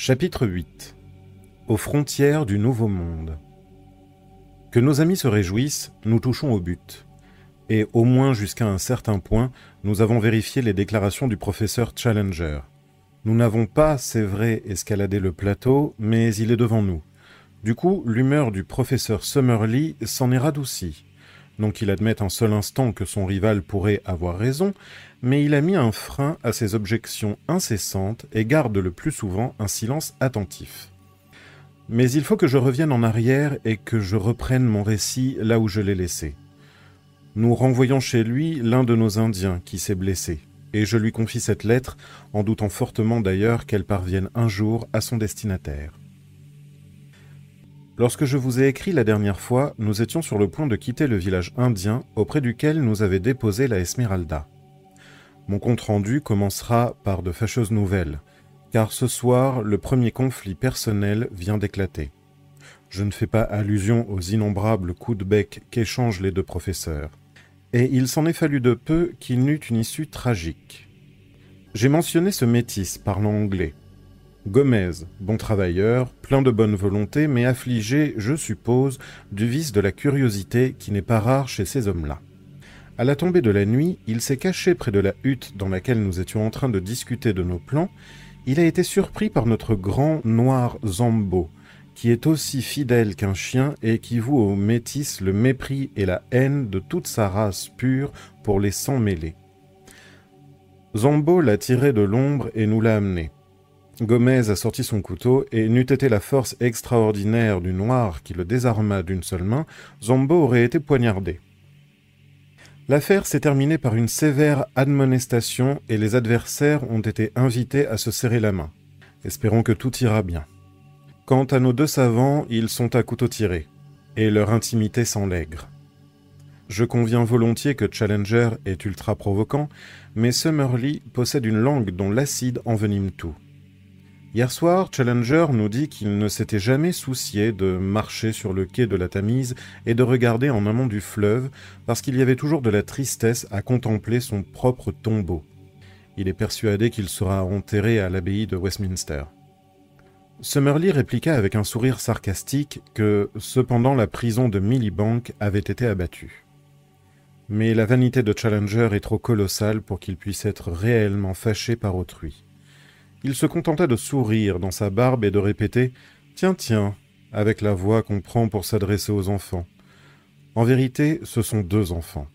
Chapitre 8 Aux frontières du Nouveau Monde Que nos amis se réjouissent, nous touchons au but. Et au moins jusqu'à un certain point, nous avons vérifié les déclarations du professeur Challenger. Nous n'avons pas, c'est vrai, escaladé le plateau, mais il est devant nous. Du coup, l'humeur du professeur Summerlee s'en est radoucie. Non qu'il admette un seul instant que son rival pourrait avoir raison, mais il a mis un frein à ses objections incessantes et garde le plus souvent un silence attentif. Mais il faut que je revienne en arrière et que je reprenne mon récit là où je l'ai laissé. Nous renvoyons chez lui l'un de nos Indiens qui s'est blessé, et je lui confie cette lettre, en doutant fortement d'ailleurs qu'elle parvienne un jour à son destinataire. Lorsque je vous ai écrit la dernière fois, nous étions sur le point de quitter le village indien auprès duquel nous avait déposé la Esmeralda. Mon compte-rendu commencera par de fâcheuses nouvelles, car ce soir, le premier conflit personnel vient d'éclater. Je ne fais pas allusion aux innombrables coups de bec qu'échangent les deux professeurs. Et il s'en est fallu de peu qu'il n'eût une issue tragique. J'ai mentionné ce métis parlant anglais, Gomez, bon travailleur, plein de bonne volonté, mais affligé, je suppose, du vice de la curiosité qui n'est pas rare chez ces hommes-là. À la tombée de la nuit, il s'est caché près de la hutte dans laquelle nous étions en train de discuter de nos plans. Il a été surpris par notre grand noir Zambo, qui est aussi fidèle qu'un chien et qui voue au métis le mépris et la haine de toute sa race pure pour les sangs mêlés. Zambo l'a tiré de l'ombre et nous l'a amené. Gomez a sorti son couteau, et n'eût été la force extraordinaire du noir qui le désarma d'une seule main, Zombo aurait été poignardé. L'affaire s'est terminée par une sévère admonestation et les adversaires ont été invités à se serrer la main. Espérons que tout ira bien. Quant à nos deux savants, ils sont à couteau tiré, et leur intimité s'enlègre. Je conviens volontiers que Challenger est ultra provoquant, mais Summerlee possède une langue dont l'acide envenime tout. Hier soir, Challenger nous dit qu'il ne s'était jamais soucié de marcher sur le quai de la Tamise et de regarder en amont du fleuve parce qu'il y avait toujours de la tristesse à contempler son propre tombeau. Il est persuadé qu'il sera enterré à l'abbaye de Westminster. Summerlee répliqua avec un sourire sarcastique que, cependant, la prison de Millibank avait été abattue. Mais la vanité de Challenger est trop colossale pour qu'il puisse être réellement fâché par autrui. Il se contenta de sourire dans sa barbe et de répéter Tiens, tiens, avec la voix qu'on prend pour s'adresser aux enfants. En vérité, ce sont deux enfants.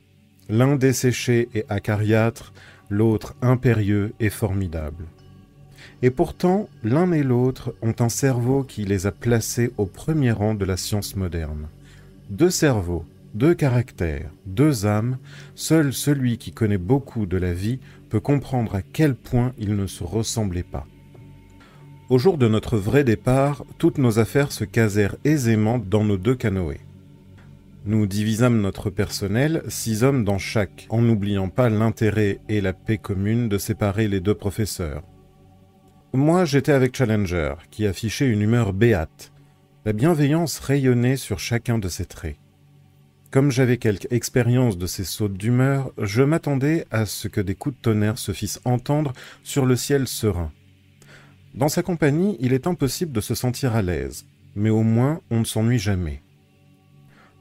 L'un desséché et acariâtre, l'autre impérieux et formidable. Et pourtant, l'un et l'autre ont un cerveau qui les a placés au premier rang de la science moderne. Deux cerveaux, deux caractères, deux âmes, seul celui qui connaît beaucoup de la vie comprendre à quel point ils ne se ressemblaient pas. Au jour de notre vrai départ, toutes nos affaires se casèrent aisément dans nos deux canoës. Nous divisâmes notre personnel, six hommes dans chaque, en n'oubliant pas l'intérêt et la paix commune de séparer les deux professeurs. Moi, j'étais avec Challenger, qui affichait une humeur béate. La bienveillance rayonnait sur chacun de ses traits. Comme j'avais quelque expérience de ces sautes d'humeur, je m'attendais à ce que des coups de tonnerre se fissent entendre sur le ciel serein. Dans sa compagnie, il est impossible de se sentir à l'aise, mais au moins on ne s'ennuie jamais.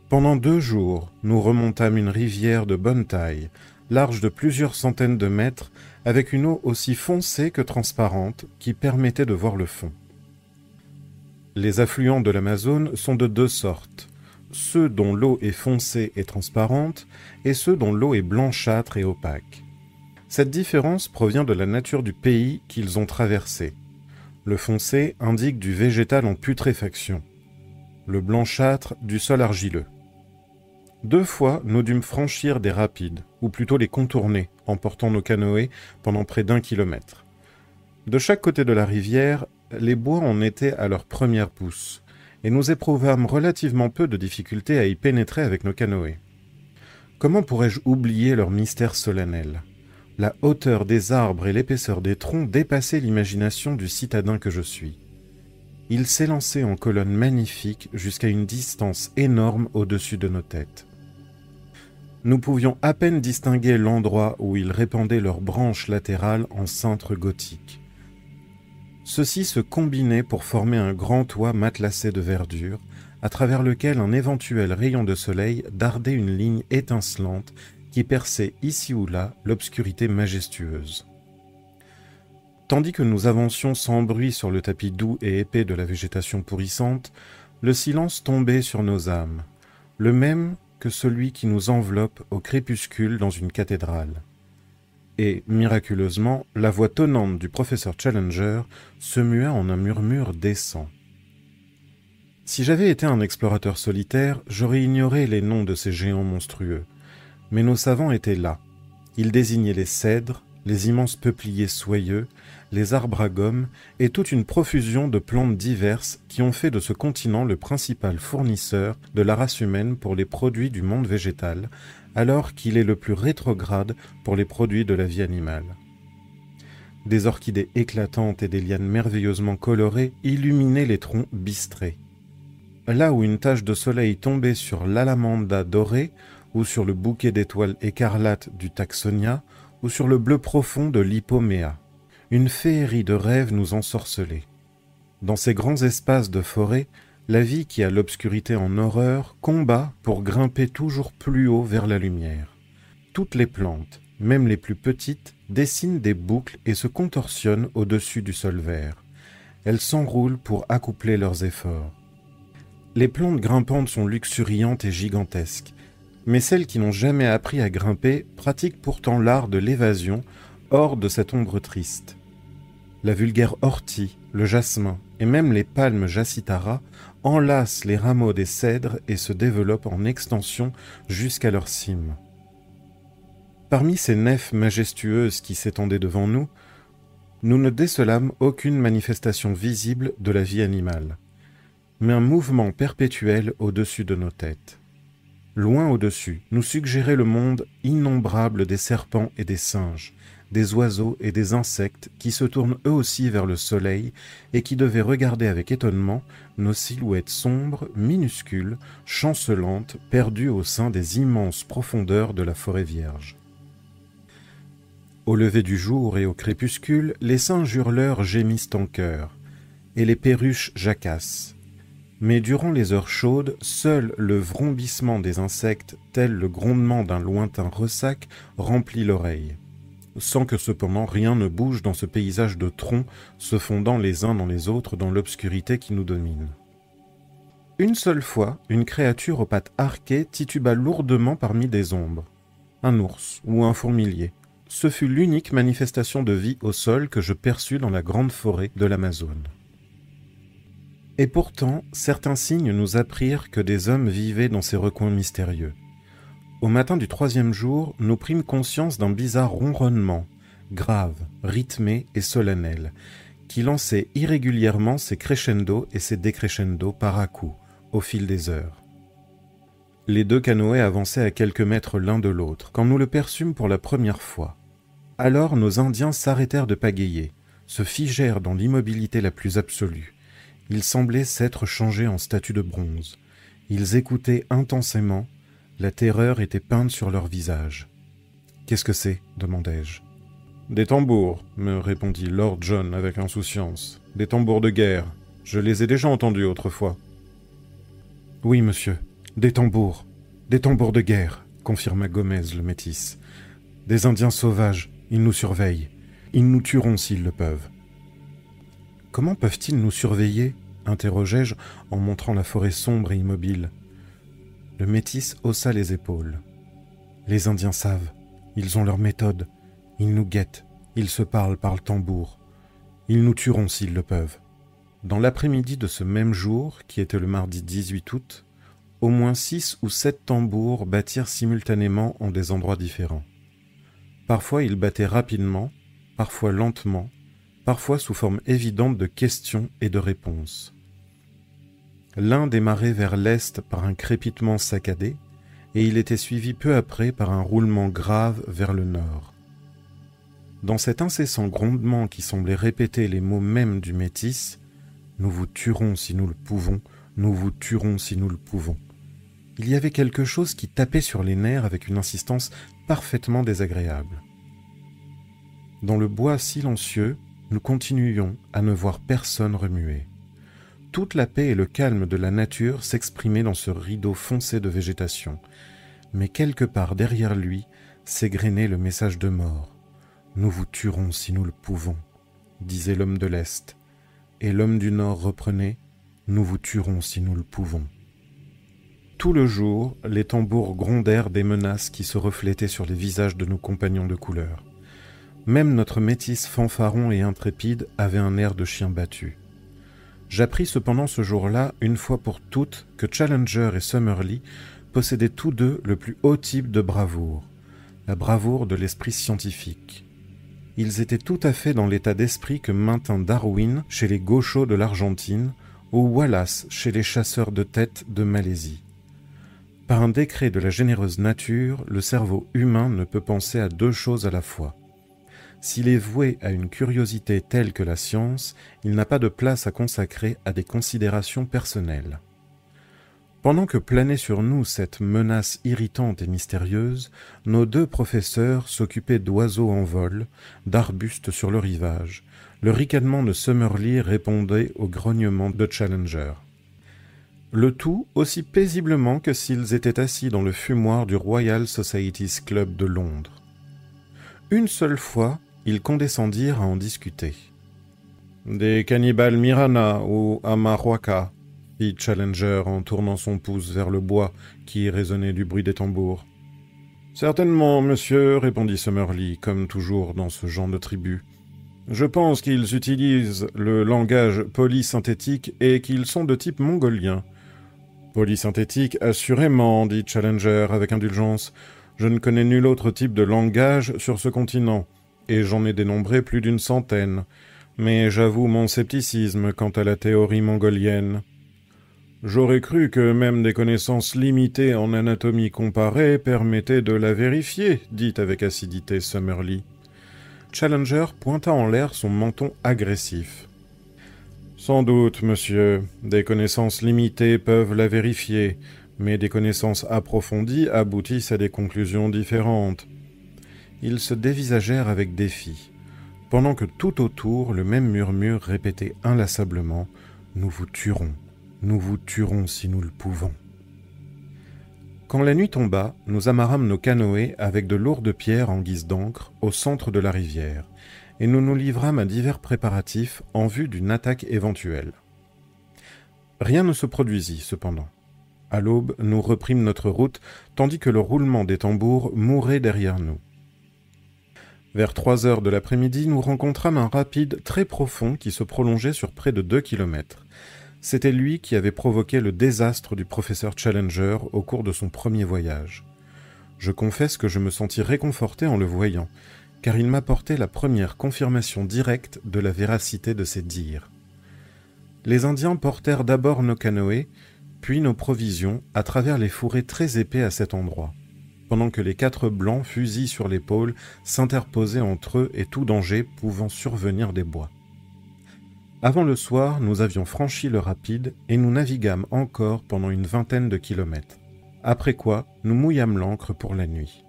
Pendant deux jours, nous remontâmes une rivière de bonne taille, large de plusieurs centaines de mètres, avec une eau aussi foncée que transparente qui permettait de voir le fond. Les affluents de l'Amazone sont de deux sortes ceux dont l'eau est foncée et transparente et ceux dont l'eau est blanchâtre et opaque. Cette différence provient de la nature du pays qu'ils ont traversé. Le foncé indique du végétal en putréfaction, le blanchâtre du sol argileux. Deux fois, nous dûmes franchir des rapides, ou plutôt les contourner, en portant nos canoës pendant près d'un kilomètre. De chaque côté de la rivière, les bois en étaient à leur première pousse, et nous éprouvâmes relativement peu de difficultés à y pénétrer avec nos canoës. Comment pourrais-je oublier leur mystère solennel? La hauteur des arbres et l'épaisseur des troncs dépassaient l'imagination du citadin que je suis. Ils s'élançaient en colonnes magnifiques jusqu'à une distance énorme au-dessus de nos têtes. Nous pouvions à peine distinguer l'endroit où ils répandaient leurs branches latérales en cintre gothique. Ceux-ci se combinaient pour former un grand toit matelassé de verdure, à travers lequel un éventuel rayon de soleil dardait une ligne étincelante qui perçait ici ou là l'obscurité majestueuse. Tandis que nous avancions sans bruit sur le tapis doux et épais de la végétation pourrissante, le silence tombait sur nos âmes, le même que celui qui nous enveloppe au crépuscule dans une cathédrale. Et, miraculeusement, la voix tonnante du professeur Challenger se mua en un murmure décent. Si j'avais été un explorateur solitaire, j'aurais ignoré les noms de ces géants monstrueux. Mais nos savants étaient là. Ils désignaient les cèdres, les immenses peupliers soyeux, les arbres à gomme et toute une profusion de plantes diverses qui ont fait de ce continent le principal fournisseur de la race humaine pour les produits du monde végétal, alors qu'il est le plus rétrograde pour les produits de la vie animale. Des orchidées éclatantes et des lianes merveilleusement colorées illuminaient les troncs bistrés. Là où une tache de soleil tombait sur l'alamanda dorée, ou sur le bouquet d'étoiles écarlates du taxonia, ou sur le bleu profond de l'hypoméa. Une féerie de rêves nous ensorcelait. Dans ces grands espaces de forêt, la vie qui a l'obscurité en horreur combat pour grimper toujours plus haut vers la lumière. Toutes les plantes, même les plus petites, dessinent des boucles et se contorsionnent au-dessus du sol vert. Elles s'enroulent pour accoupler leurs efforts. Les plantes grimpantes sont luxuriantes et gigantesques, mais celles qui n'ont jamais appris à grimper pratiquent pourtant l'art de l'évasion hors de cette ombre triste. La vulgaire ortie, le jasmin et même les palmes jacitara enlacent les rameaux des cèdres et se développent en extension jusqu'à leur cime. Parmi ces nefs majestueuses qui s'étendaient devant nous, nous ne décelâmes aucune manifestation visible de la vie animale, mais un mouvement perpétuel au-dessus de nos têtes. Loin au-dessus, nous suggérait le monde innombrable des serpents et des singes, des oiseaux et des insectes qui se tournent eux aussi vers le soleil et qui devaient regarder avec étonnement nos silhouettes sombres, minuscules, chancelantes, perdues au sein des immenses profondeurs de la forêt vierge. Au lever du jour et au crépuscule, les singes hurleurs gémissent en chœur, et les perruches jacassent, mais durant les heures chaudes, seul le vrombissement des insectes, tel le grondement d'un lointain ressac, remplit l'oreille, sans que cependant rien ne bouge dans ce paysage de troncs se fondant les uns dans les autres dans l'obscurité qui nous domine. Une seule fois, une créature aux pattes arquées tituba lourdement parmi des ombres. Un ours ou un fourmilier. Ce fut l'unique manifestation de vie au sol que je perçus dans la grande forêt de l'Amazone. Et pourtant, certains signes nous apprirent que des hommes vivaient dans ces recoins mystérieux. Au matin du troisième jour, nous prîmes conscience d'un bizarre ronronnement, grave, rythmé et solennel, qui lançait irrégulièrement ses crescendo et ses décrescendo par à coups, au fil des heures. Les deux canoës avançaient à quelques mètres l'un de l'autre, quand nous le perçûmes pour la première fois. Alors nos Indiens s'arrêtèrent de pagayer, se figèrent dans l'immobilité la plus absolue, ils semblaient s'être changés en statues de bronze. Ils écoutaient intensément. La terreur était peinte sur leur visage. Qu'est-ce que c'est? demandai-je. Des tambours, me répondit Lord John avec insouciance. Des tambours de guerre. Je les ai déjà entendus autrefois. Oui, monsieur, des tambours. Des tambours de guerre, confirma Gomez le métis. Des Indiens sauvages, ils nous surveillent. Ils nous tueront s'ils le peuvent. Comment peuvent-ils nous surveiller? interrogeai-je en montrant la forêt sombre et immobile. Le métis haussa les épaules. Les Indiens savent, ils ont leur méthode, ils nous guettent, ils se parlent par le tambour. Ils nous tueront s'ils le peuvent. Dans l'après-midi de ce même jour, qui était le mardi 18 août, au moins six ou sept tambours battirent simultanément en des endroits différents. Parfois ils battaient rapidement, parfois lentement, parfois sous forme évidente de questions et de réponses. L'un démarrait vers l'est par un crépitement saccadé, et il était suivi peu après par un roulement grave vers le nord. Dans cet incessant grondement qui semblait répéter les mots mêmes du métis, Nous vous tuerons si nous le pouvons, nous vous tuerons si nous le pouvons. Il y avait quelque chose qui tapait sur les nerfs avec une insistance parfaitement désagréable. Dans le bois silencieux, nous continuions à ne voir personne remuer. Toute la paix et le calme de la nature s'exprimaient dans ce rideau foncé de végétation, mais quelque part derrière lui s'égrenait le message de mort. Nous vous tuerons si nous le pouvons, disait l'homme de l'Est, et l'homme du Nord reprenait Nous vous tuerons si nous le pouvons. Tout le jour, les tambours grondèrent des menaces qui se reflétaient sur les visages de nos compagnons de couleur. Même notre métis fanfaron et intrépide avait un air de chien battu. J'appris cependant ce jour-là, une fois pour toutes, que Challenger et Summerlee possédaient tous deux le plus haut type de bravoure, la bravoure de l'esprit scientifique. Ils étaient tout à fait dans l'état d'esprit que maintint Darwin chez les gauchos de l'Argentine ou Wallace chez les chasseurs de tête de Malaisie. Par un décret de la généreuse nature, le cerveau humain ne peut penser à deux choses à la fois. S'il est voué à une curiosité telle que la science, il n'a pas de place à consacrer à des considérations personnelles. Pendant que planait sur nous cette menace irritante et mystérieuse, nos deux professeurs s'occupaient d'oiseaux en vol, d'arbustes sur le rivage. Le ricanement de Summerlee répondait au grognement de Challenger. Le tout aussi paisiblement que s'ils étaient assis dans le fumoir du Royal Societies Club de Londres. Une seule fois, ils condescendirent à en discuter. Des cannibales Mirana ou Amahuaca, fit Challenger en tournant son pouce vers le bois qui résonnait du bruit des tambours. Certainement, monsieur, répondit Summerlee, comme toujours dans ce genre de tribu. Je pense qu'ils utilisent le langage polysynthétique et qu'ils sont de type mongolien. Polysynthétique, assurément, dit Challenger avec indulgence. Je ne connais nul autre type de langage sur ce continent et j'en ai dénombré plus d'une centaine, mais j'avoue mon scepticisme quant à la théorie mongolienne. J'aurais cru que même des connaissances limitées en anatomie comparée permettaient de la vérifier, dit avec acidité Summerlee. Challenger pointa en l'air son menton agressif. Sans doute, monsieur, des connaissances limitées peuvent la vérifier, mais des connaissances approfondies aboutissent à des conclusions différentes ils se dévisagèrent avec défi, pendant que tout autour le même murmure répétait inlassablement Nous vous tuerons, nous vous tuerons si nous le pouvons. Quand la nuit tomba, nous amarrâmes nos canoës avec de lourdes pierres en guise d'encre au centre de la rivière, et nous nous livrâmes à divers préparatifs en vue d'une attaque éventuelle. Rien ne se produisit cependant. À l'aube, nous reprîmes notre route, tandis que le roulement des tambours mourait derrière nous. Vers trois heures de l'après-midi, nous rencontrâmes un rapide très profond qui se prolongeait sur près de deux kilomètres. C'était lui qui avait provoqué le désastre du professeur Challenger au cours de son premier voyage. Je confesse que je me sentis réconforté en le voyant, car il m'apportait la première confirmation directe de la véracité de ses dires. Les Indiens portèrent d'abord nos canoës, puis nos provisions à travers les fourrés très épais à cet endroit pendant que les quatre blancs, fusils sur l'épaule, s'interposaient entre eux et tout danger pouvant survenir des bois. Avant le soir, nous avions franchi le rapide et nous naviguâmes encore pendant une vingtaine de kilomètres, après quoi nous mouillâmes l'ancre pour la nuit.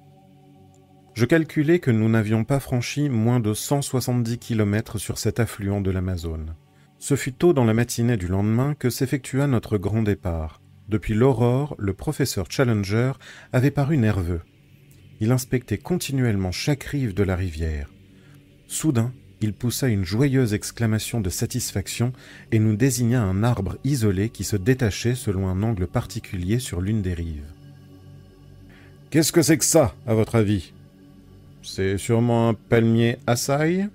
Je calculai que nous n'avions pas franchi moins de 170 kilomètres sur cet affluent de l'Amazone. Ce fut tôt dans la matinée du lendemain que s'effectua notre grand départ, depuis l'aurore, le professeur Challenger avait paru nerveux. Il inspectait continuellement chaque rive de la rivière. Soudain, il poussa une joyeuse exclamation de satisfaction et nous désigna un arbre isolé qui se détachait selon un angle particulier sur l'une des rives. Qu'est-ce que c'est que ça, à votre avis? C'est sûrement un palmier assaille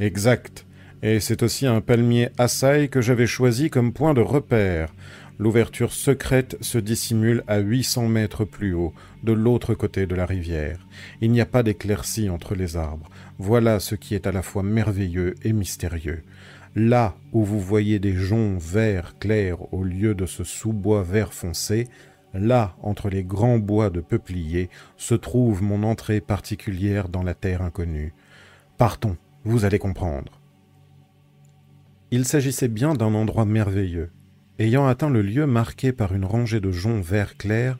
Exact. Et c'est aussi un palmier assaille que j'avais choisi comme point de repère. L'ouverture secrète se dissimule à 800 mètres plus haut, de l'autre côté de la rivière. Il n'y a pas d'éclaircie entre les arbres. Voilà ce qui est à la fois merveilleux et mystérieux. Là où vous voyez des joncs verts clairs au lieu de ce sous-bois vert foncé, là, entre les grands bois de peupliers, se trouve mon entrée particulière dans la terre inconnue. Partons, vous allez comprendre. Il s'agissait bien d'un endroit merveilleux, Ayant atteint le lieu marqué par une rangée de joncs vert clair,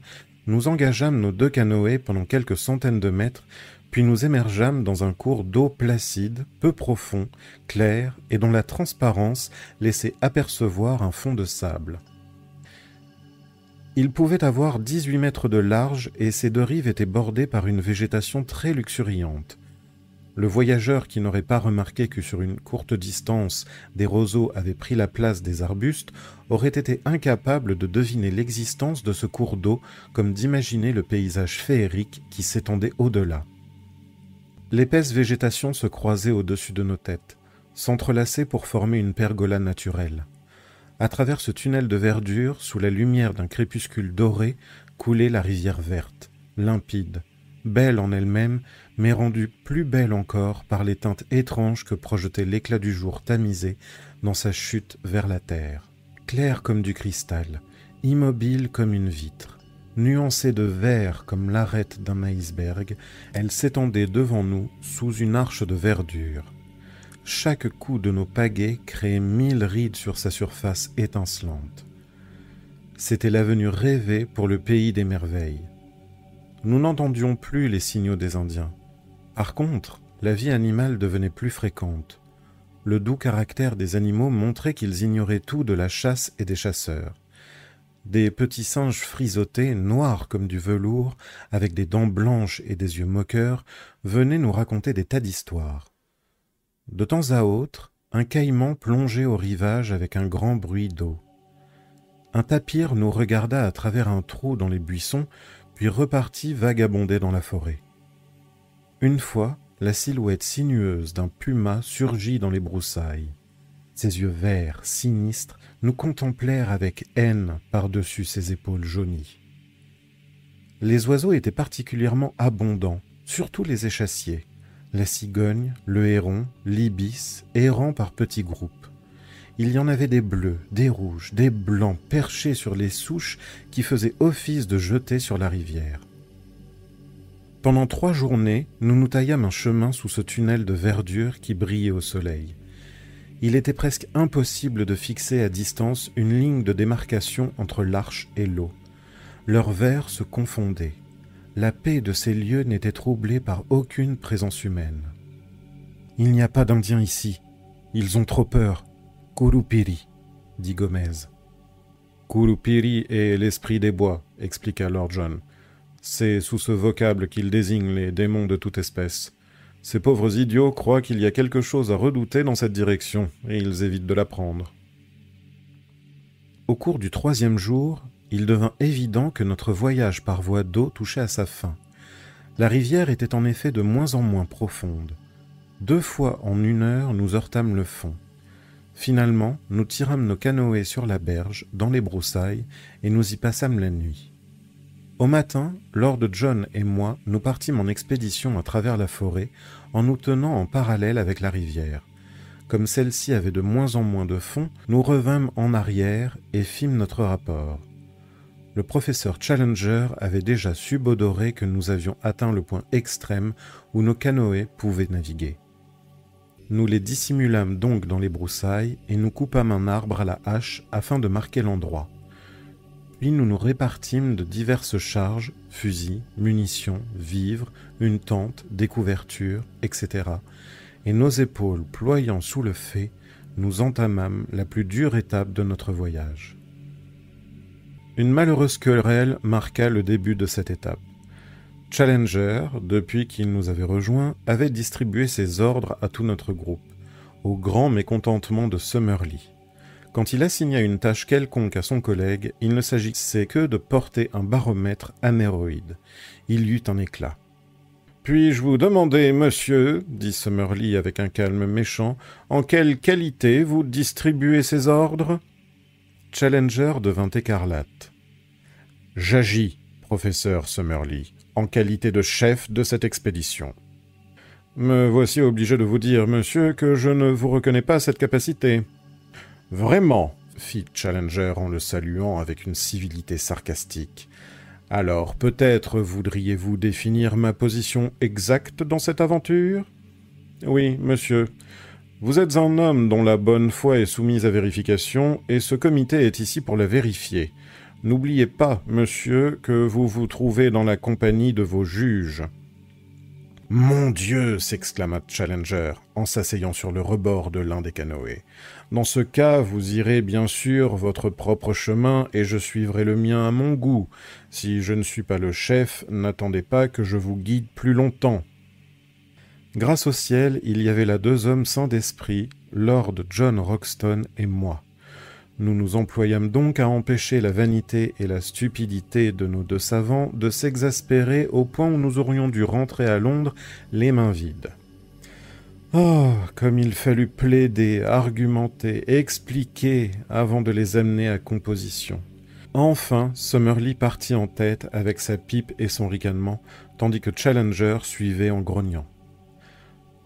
nous engageâmes nos deux canoës pendant quelques centaines de mètres, puis nous émergeâmes dans un cours d'eau placide, peu profond, clair, et dont la transparence laissait apercevoir un fond de sable. Il pouvait avoir 18 mètres de large et ses deux rives étaient bordées par une végétation très luxuriante. Le voyageur qui n'aurait pas remarqué que sur une courte distance des roseaux avaient pris la place des arbustes aurait été incapable de deviner l'existence de ce cours d'eau comme d'imaginer le paysage féerique qui s'étendait au-delà. L'épaisse végétation se croisait au-dessus de nos têtes, s'entrelaçait pour former une pergola naturelle. À travers ce tunnel de verdure, sous la lumière d'un crépuscule doré, coulait la rivière verte, limpide, belle en elle-même, mais rendue plus belle encore par les teintes étranges que projetait l'éclat du jour tamisé dans sa chute vers la terre. Claire comme du cristal, immobile comme une vitre, nuancée de vert comme l'arête d'un iceberg, elle s'étendait devant nous sous une arche de verdure. Chaque coup de nos pagaies créait mille rides sur sa surface étincelante. C'était l'avenue rêvée pour le pays des merveilles. Nous n'entendions plus les signaux des Indiens. Par contre, la vie animale devenait plus fréquente. Le doux caractère des animaux montrait qu'ils ignoraient tout de la chasse et des chasseurs. Des petits singes frisottés, noirs comme du velours, avec des dents blanches et des yeux moqueurs, venaient nous raconter des tas d'histoires. De temps à autre, un caïman plongeait au rivage avec un grand bruit d'eau. Un tapir nous regarda à travers un trou dans les buissons puis repartit vagabonder dans la forêt. Une fois, la silhouette sinueuse d'un puma surgit dans les broussailles. Ses yeux verts, sinistres, nous contemplèrent avec haine par-dessus ses épaules jaunies. Les oiseaux étaient particulièrement abondants, surtout les échassiers, la cigogne, le héron, l'ibis, errant par petits groupes. Il y en avait des bleus, des rouges, des blancs perchés sur les souches qui faisaient office de jeter sur la rivière. Pendant trois journées, nous nous taillâmes un chemin sous ce tunnel de verdure qui brillait au soleil. Il était presque impossible de fixer à distance une ligne de démarcation entre l'arche et l'eau. Leurs vers se confondaient. La paix de ces lieux n'était troublée par aucune présence humaine. Il n'y a pas d'Indiens ici. Ils ont trop peur, Kurupiri, dit Gomez. Kurupiri est l'esprit des bois, expliqua Lord John. C'est sous ce vocable qu'il désigne les démons de toute espèce. Ces pauvres idiots croient qu'il y a quelque chose à redouter dans cette direction, et ils évitent de la prendre. Au cours du troisième jour, il devint évident que notre voyage par voie d'eau touchait à sa fin. La rivière était en effet de moins en moins profonde. Deux fois en une heure, nous heurtâmes le fond. Finalement, nous tirâmes nos canoës sur la berge, dans les broussailles, et nous y passâmes la nuit. Au matin, Lord John et moi, nous partîmes en expédition à travers la forêt, en nous tenant en parallèle avec la rivière. Comme celle-ci avait de moins en moins de fond, nous revînmes en arrière et fîmes notre rapport. Le professeur Challenger avait déjà subodoré que nous avions atteint le point extrême où nos canoës pouvaient naviguer. Nous les dissimulâmes donc dans les broussailles et nous coupâmes un arbre à la hache afin de marquer l'endroit. Nous nous répartîmes de diverses charges, fusils, munitions, vivres, une tente, des couvertures, etc. Et nos épaules ployant sous le fait, nous entamâmes la plus dure étape de notre voyage. Une malheureuse querelle marqua le début de cette étape. Challenger, depuis qu'il nous avait rejoints, avait distribué ses ordres à tout notre groupe, au grand mécontentement de Summerlee. Quand il assigna une tâche quelconque à son collègue, il ne s'agissait que de porter un baromètre anéroïde. Il y eut un éclat. Puis-je vous demander, monsieur, dit Summerlee avec un calme méchant, en quelle qualité vous distribuez ces ordres? Challenger devint écarlate. J'agis, professeur Summerlee, en qualité de chef de cette expédition. Me voici obligé de vous dire, monsieur, que je ne vous reconnais pas cette capacité. Vraiment, fit Challenger en le saluant avec une civilité sarcastique. Alors peut-être voudriez-vous définir ma position exacte dans cette aventure? Oui, monsieur. Vous êtes un homme dont la bonne foi est soumise à vérification, et ce comité est ici pour la vérifier. N'oubliez pas, monsieur, que vous vous trouvez dans la compagnie de vos juges. Mon Dieu s'exclama Challenger en s'asseyant sur le rebord de l'un des canoës. Dans ce cas, vous irez bien sûr votre propre chemin et je suivrai le mien à mon goût. Si je ne suis pas le chef, n'attendez pas que je vous guide plus longtemps. Grâce au ciel, il y avait là deux hommes sans d'esprit, Lord John Roxton et moi. Nous nous employâmes donc à empêcher la vanité et la stupidité de nos deux savants de s'exaspérer au point où nous aurions dû rentrer à Londres les mains vides. Oh, comme il fallut plaider, argumenter, expliquer avant de les amener à composition. Enfin, Summerlee partit en tête avec sa pipe et son ricanement, tandis que Challenger suivait en grognant.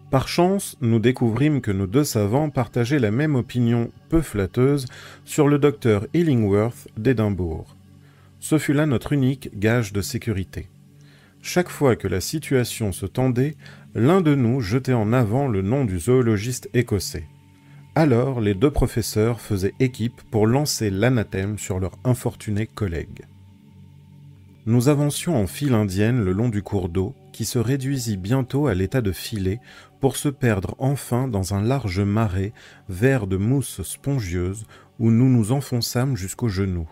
Par chance, nous découvrîmes que nos deux savants partageaient la même opinion peu flatteuse sur le docteur Illingworth d'Édimbourg. Ce fut là notre unique gage de sécurité. Chaque fois que la situation se tendait, l'un de nous jetait en avant le nom du zoologiste écossais. Alors les deux professeurs faisaient équipe pour lancer l'anathème sur leur infortuné collègue. Nous avancions en file indienne le long du cours d'eau, qui se réduisit bientôt à l'état de filet pour se perdre enfin dans un large marais vert de mousse spongieuse où nous nous enfonçâmes jusqu'aux genoux.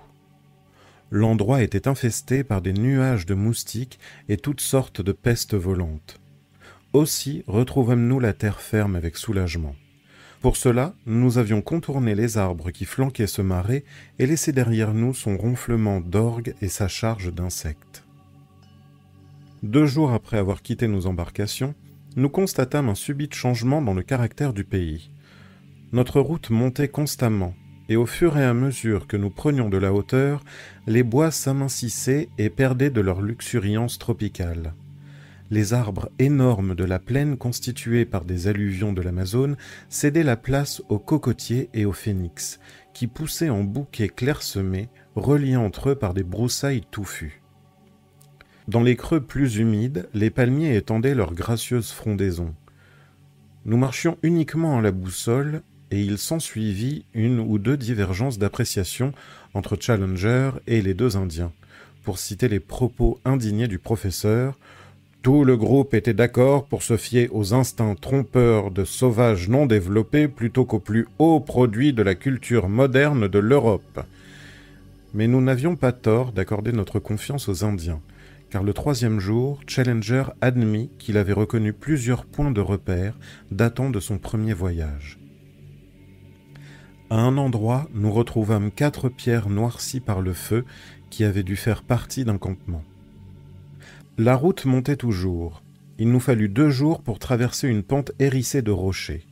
L'endroit était infesté par des nuages de moustiques et toutes sortes de pestes volantes. Aussi retrouvâmes-nous la terre ferme avec soulagement. Pour cela, nous avions contourné les arbres qui flanquaient ce marais et laissé derrière nous son ronflement d'orgue et sa charge d'insectes. Deux jours après avoir quitté nos embarcations, nous constatâmes un subit changement dans le caractère du pays. Notre route montait constamment, et au fur et à mesure que nous prenions de la hauteur, les bois s'amincissaient et perdaient de leur luxuriance tropicale. Les arbres énormes de la plaine constitués par des alluvions de l'Amazone cédaient la place aux cocotiers et aux phénix, qui poussaient en bouquets clairsemés, reliés entre eux par des broussailles touffues. Dans les creux plus humides, les palmiers étendaient leurs gracieuses frondaisons. Nous marchions uniquement à la boussole, et il s'ensuivit une ou deux divergences d'appréciation entre Challenger et les deux Indiens. Pour citer les propos indignés du professeur, tout le groupe était d'accord pour se fier aux instincts trompeurs de sauvages non développés plutôt qu'aux plus hauts produits de la culture moderne de l'Europe. Mais nous n'avions pas tort d'accorder notre confiance aux Indiens car le troisième jour, Challenger admit qu'il avait reconnu plusieurs points de repère datant de son premier voyage. À un endroit, nous retrouvâmes quatre pierres noircies par le feu qui avaient dû faire partie d'un campement. La route montait toujours. Il nous fallut deux jours pour traverser une pente hérissée de rochers.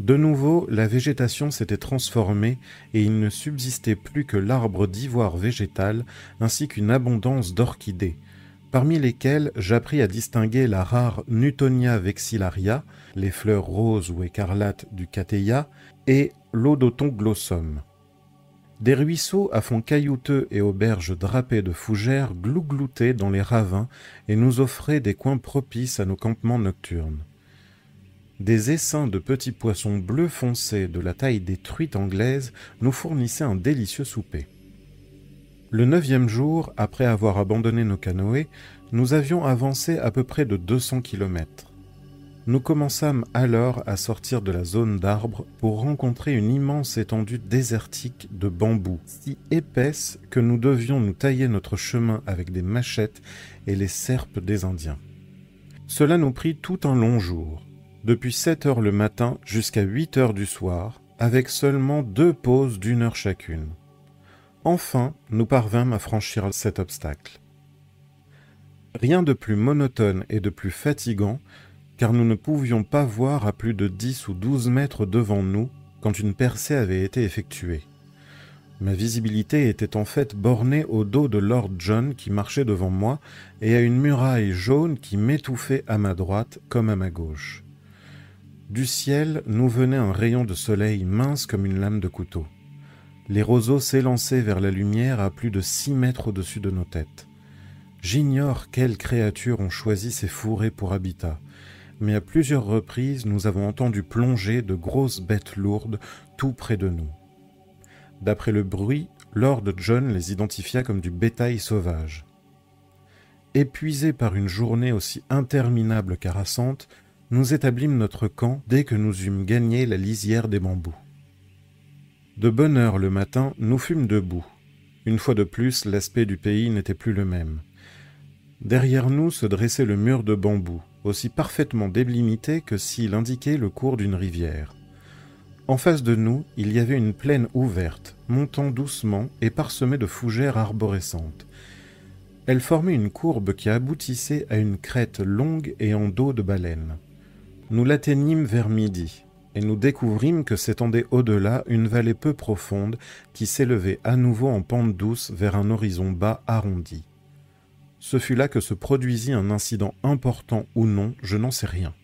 De nouveau, la végétation s'était transformée et il ne subsistait plus que l'arbre d'ivoire végétal ainsi qu'une abondance d'orchidées, parmi lesquelles j'appris à distinguer la rare Newtonia vexillaria, les fleurs roses ou écarlates du catéia, et l'odoton glossum. Des ruisseaux à fond caillouteux et aux berges drapées de fougères glougloutaient dans les ravins et nous offraient des coins propices à nos campements nocturnes des essaims de petits poissons bleus foncés de la taille des truites anglaises nous fournissaient un délicieux souper. Le neuvième jour, après avoir abandonné nos canoës, nous avions avancé à peu près de 200 kilomètres. Nous commençâmes alors à sortir de la zone d'arbres pour rencontrer une immense étendue désertique de bambous, si épaisse que nous devions nous tailler notre chemin avec des machettes et les serpes des Indiens. Cela nous prit tout un long jour depuis 7 heures le matin jusqu'à 8 heures du soir, avec seulement deux pauses d'une heure chacune. Enfin, nous parvînmes à franchir cet obstacle. Rien de plus monotone et de plus fatigant, car nous ne pouvions pas voir à plus de 10 ou 12 mètres devant nous quand une percée avait été effectuée. Ma visibilité était en fait bornée au dos de Lord John qui marchait devant moi et à une muraille jaune qui m'étouffait à ma droite comme à ma gauche. Du ciel nous venait un rayon de soleil mince comme une lame de couteau. Les roseaux s'élançaient vers la lumière à plus de six mètres au-dessus de nos têtes. J'ignore quelles créatures ont choisi ces fourrés pour habitat, mais à plusieurs reprises nous avons entendu plonger de grosses bêtes lourdes tout près de nous. D'après le bruit, Lord John les identifia comme du bétail sauvage. épuisés par une journée aussi interminable qu'harassante, nous établîmes notre camp dès que nous eûmes gagné la lisière des bambous. De bonne heure le matin, nous fûmes debout. Une fois de plus, l'aspect du pays n'était plus le même. Derrière nous se dressait le mur de bambous, aussi parfaitement délimité que s'il indiquait le cours d'une rivière. En face de nous, il y avait une plaine ouverte, montant doucement et parsemée de fougères arborescentes. Elle formait une courbe qui aboutissait à une crête longue et en dos de baleine. Nous l'atteignîmes vers midi, et nous découvrîmes que s'étendait au-delà une vallée peu profonde qui s'élevait à nouveau en pente douce vers un horizon bas arrondi. Ce fut là que se produisit un incident important ou non, je n'en sais rien.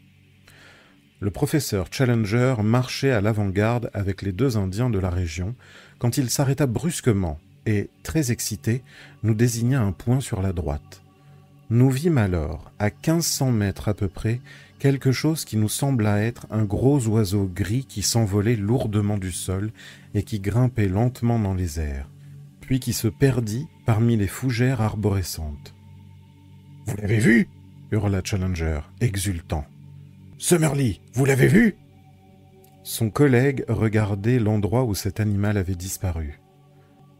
Le professeur Challenger marchait à l'avant-garde avec les deux Indiens de la région quand il s'arrêta brusquement et, très excité, nous désigna un point sur la droite. Nous vîmes alors, à quinze cents mètres à peu près, quelque chose qui nous sembla être un gros oiseau gris qui s'envolait lourdement du sol et qui grimpait lentement dans les airs, puis qui se perdit parmi les fougères arborescentes. Vous l'avez vu hurla Challenger, exultant. Summerlee, vous l'avez vu? Son collègue regardait l'endroit où cet animal avait disparu.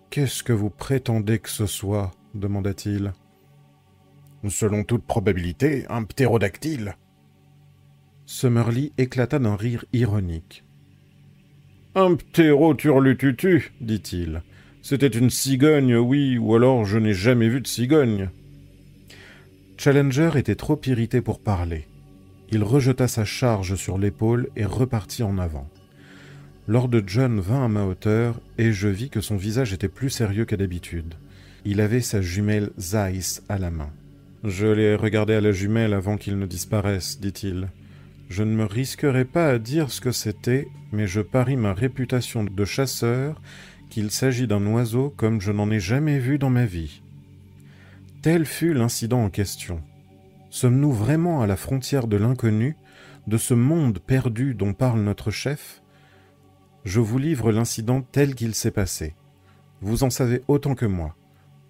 Qu'est-ce que vous prétendez que ce soit? demanda-t-il. Selon toute probabilité, un ptérodactyle. Summerlee éclata d'un rire ironique. Un ptéroturlututu, dit-il. C'était une cigogne, oui, ou alors je n'ai jamais vu de cigogne. Challenger était trop irrité pour parler. Il rejeta sa charge sur l'épaule et repartit en avant. Lord John vint à ma hauteur et je vis que son visage était plus sérieux qu'à d'habitude. Il avait sa jumelle Zeiss à la main. Je l'ai regardé à la jumelle avant qu'il ne disparaisse, dit-il. Je ne me risquerai pas à dire ce que c'était, mais je parie ma réputation de chasseur qu'il s'agit d'un oiseau comme je n'en ai jamais vu dans ma vie. Tel fut l'incident en question. Sommes-nous vraiment à la frontière de l'inconnu, de ce monde perdu dont parle notre chef? Je vous livre l'incident tel qu'il s'est passé. Vous en savez autant que moi.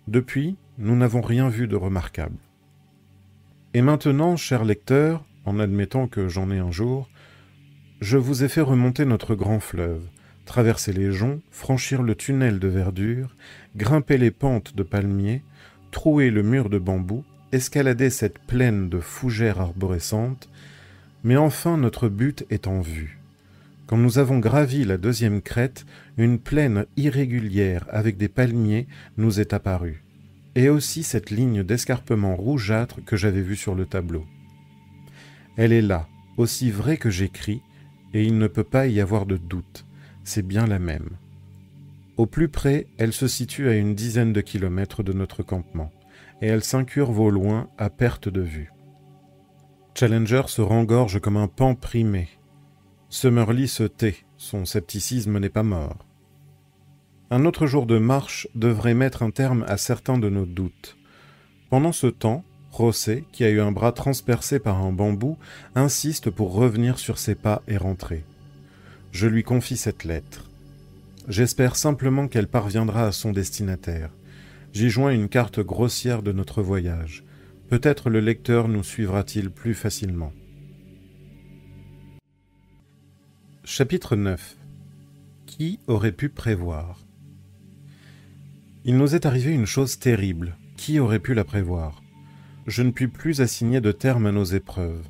Depuis, nous n'avons rien vu de remarquable. Et maintenant, cher lecteur, en admettant que j'en ai un jour, je vous ai fait remonter notre grand fleuve, traverser les joncs, franchir le tunnel de verdure, grimper les pentes de palmiers, trouer le mur de bambou, escalader cette plaine de fougères arborescentes, mais enfin notre but est en vue. Quand nous avons gravi la deuxième crête, une plaine irrégulière avec des palmiers nous est apparue, et aussi cette ligne d'escarpement rougeâtre que j'avais vue sur le tableau. Elle est là, aussi vraie que j'écris, et il ne peut pas y avoir de doute, c'est bien la même. Au plus près, elle se situe à une dizaine de kilomètres de notre campement et elle s'incurve au loin à perte de vue. Challenger se rengorge comme un pan primé. Summerlee se tait, son scepticisme n'est pas mort. Un autre jour de marche devrait mettre un terme à certains de nos doutes. Pendant ce temps, Rosset, qui a eu un bras transpercé par un bambou, insiste pour revenir sur ses pas et rentrer. Je lui confie cette lettre. J'espère simplement qu'elle parviendra à son destinataire. J'y joins une carte grossière de notre voyage. Peut-être le lecteur nous suivra-t-il plus facilement. Chapitre 9 Qui aurait pu prévoir? Il nous est arrivé une chose terrible. Qui aurait pu la prévoir? Je ne puis plus assigner de terme à nos épreuves.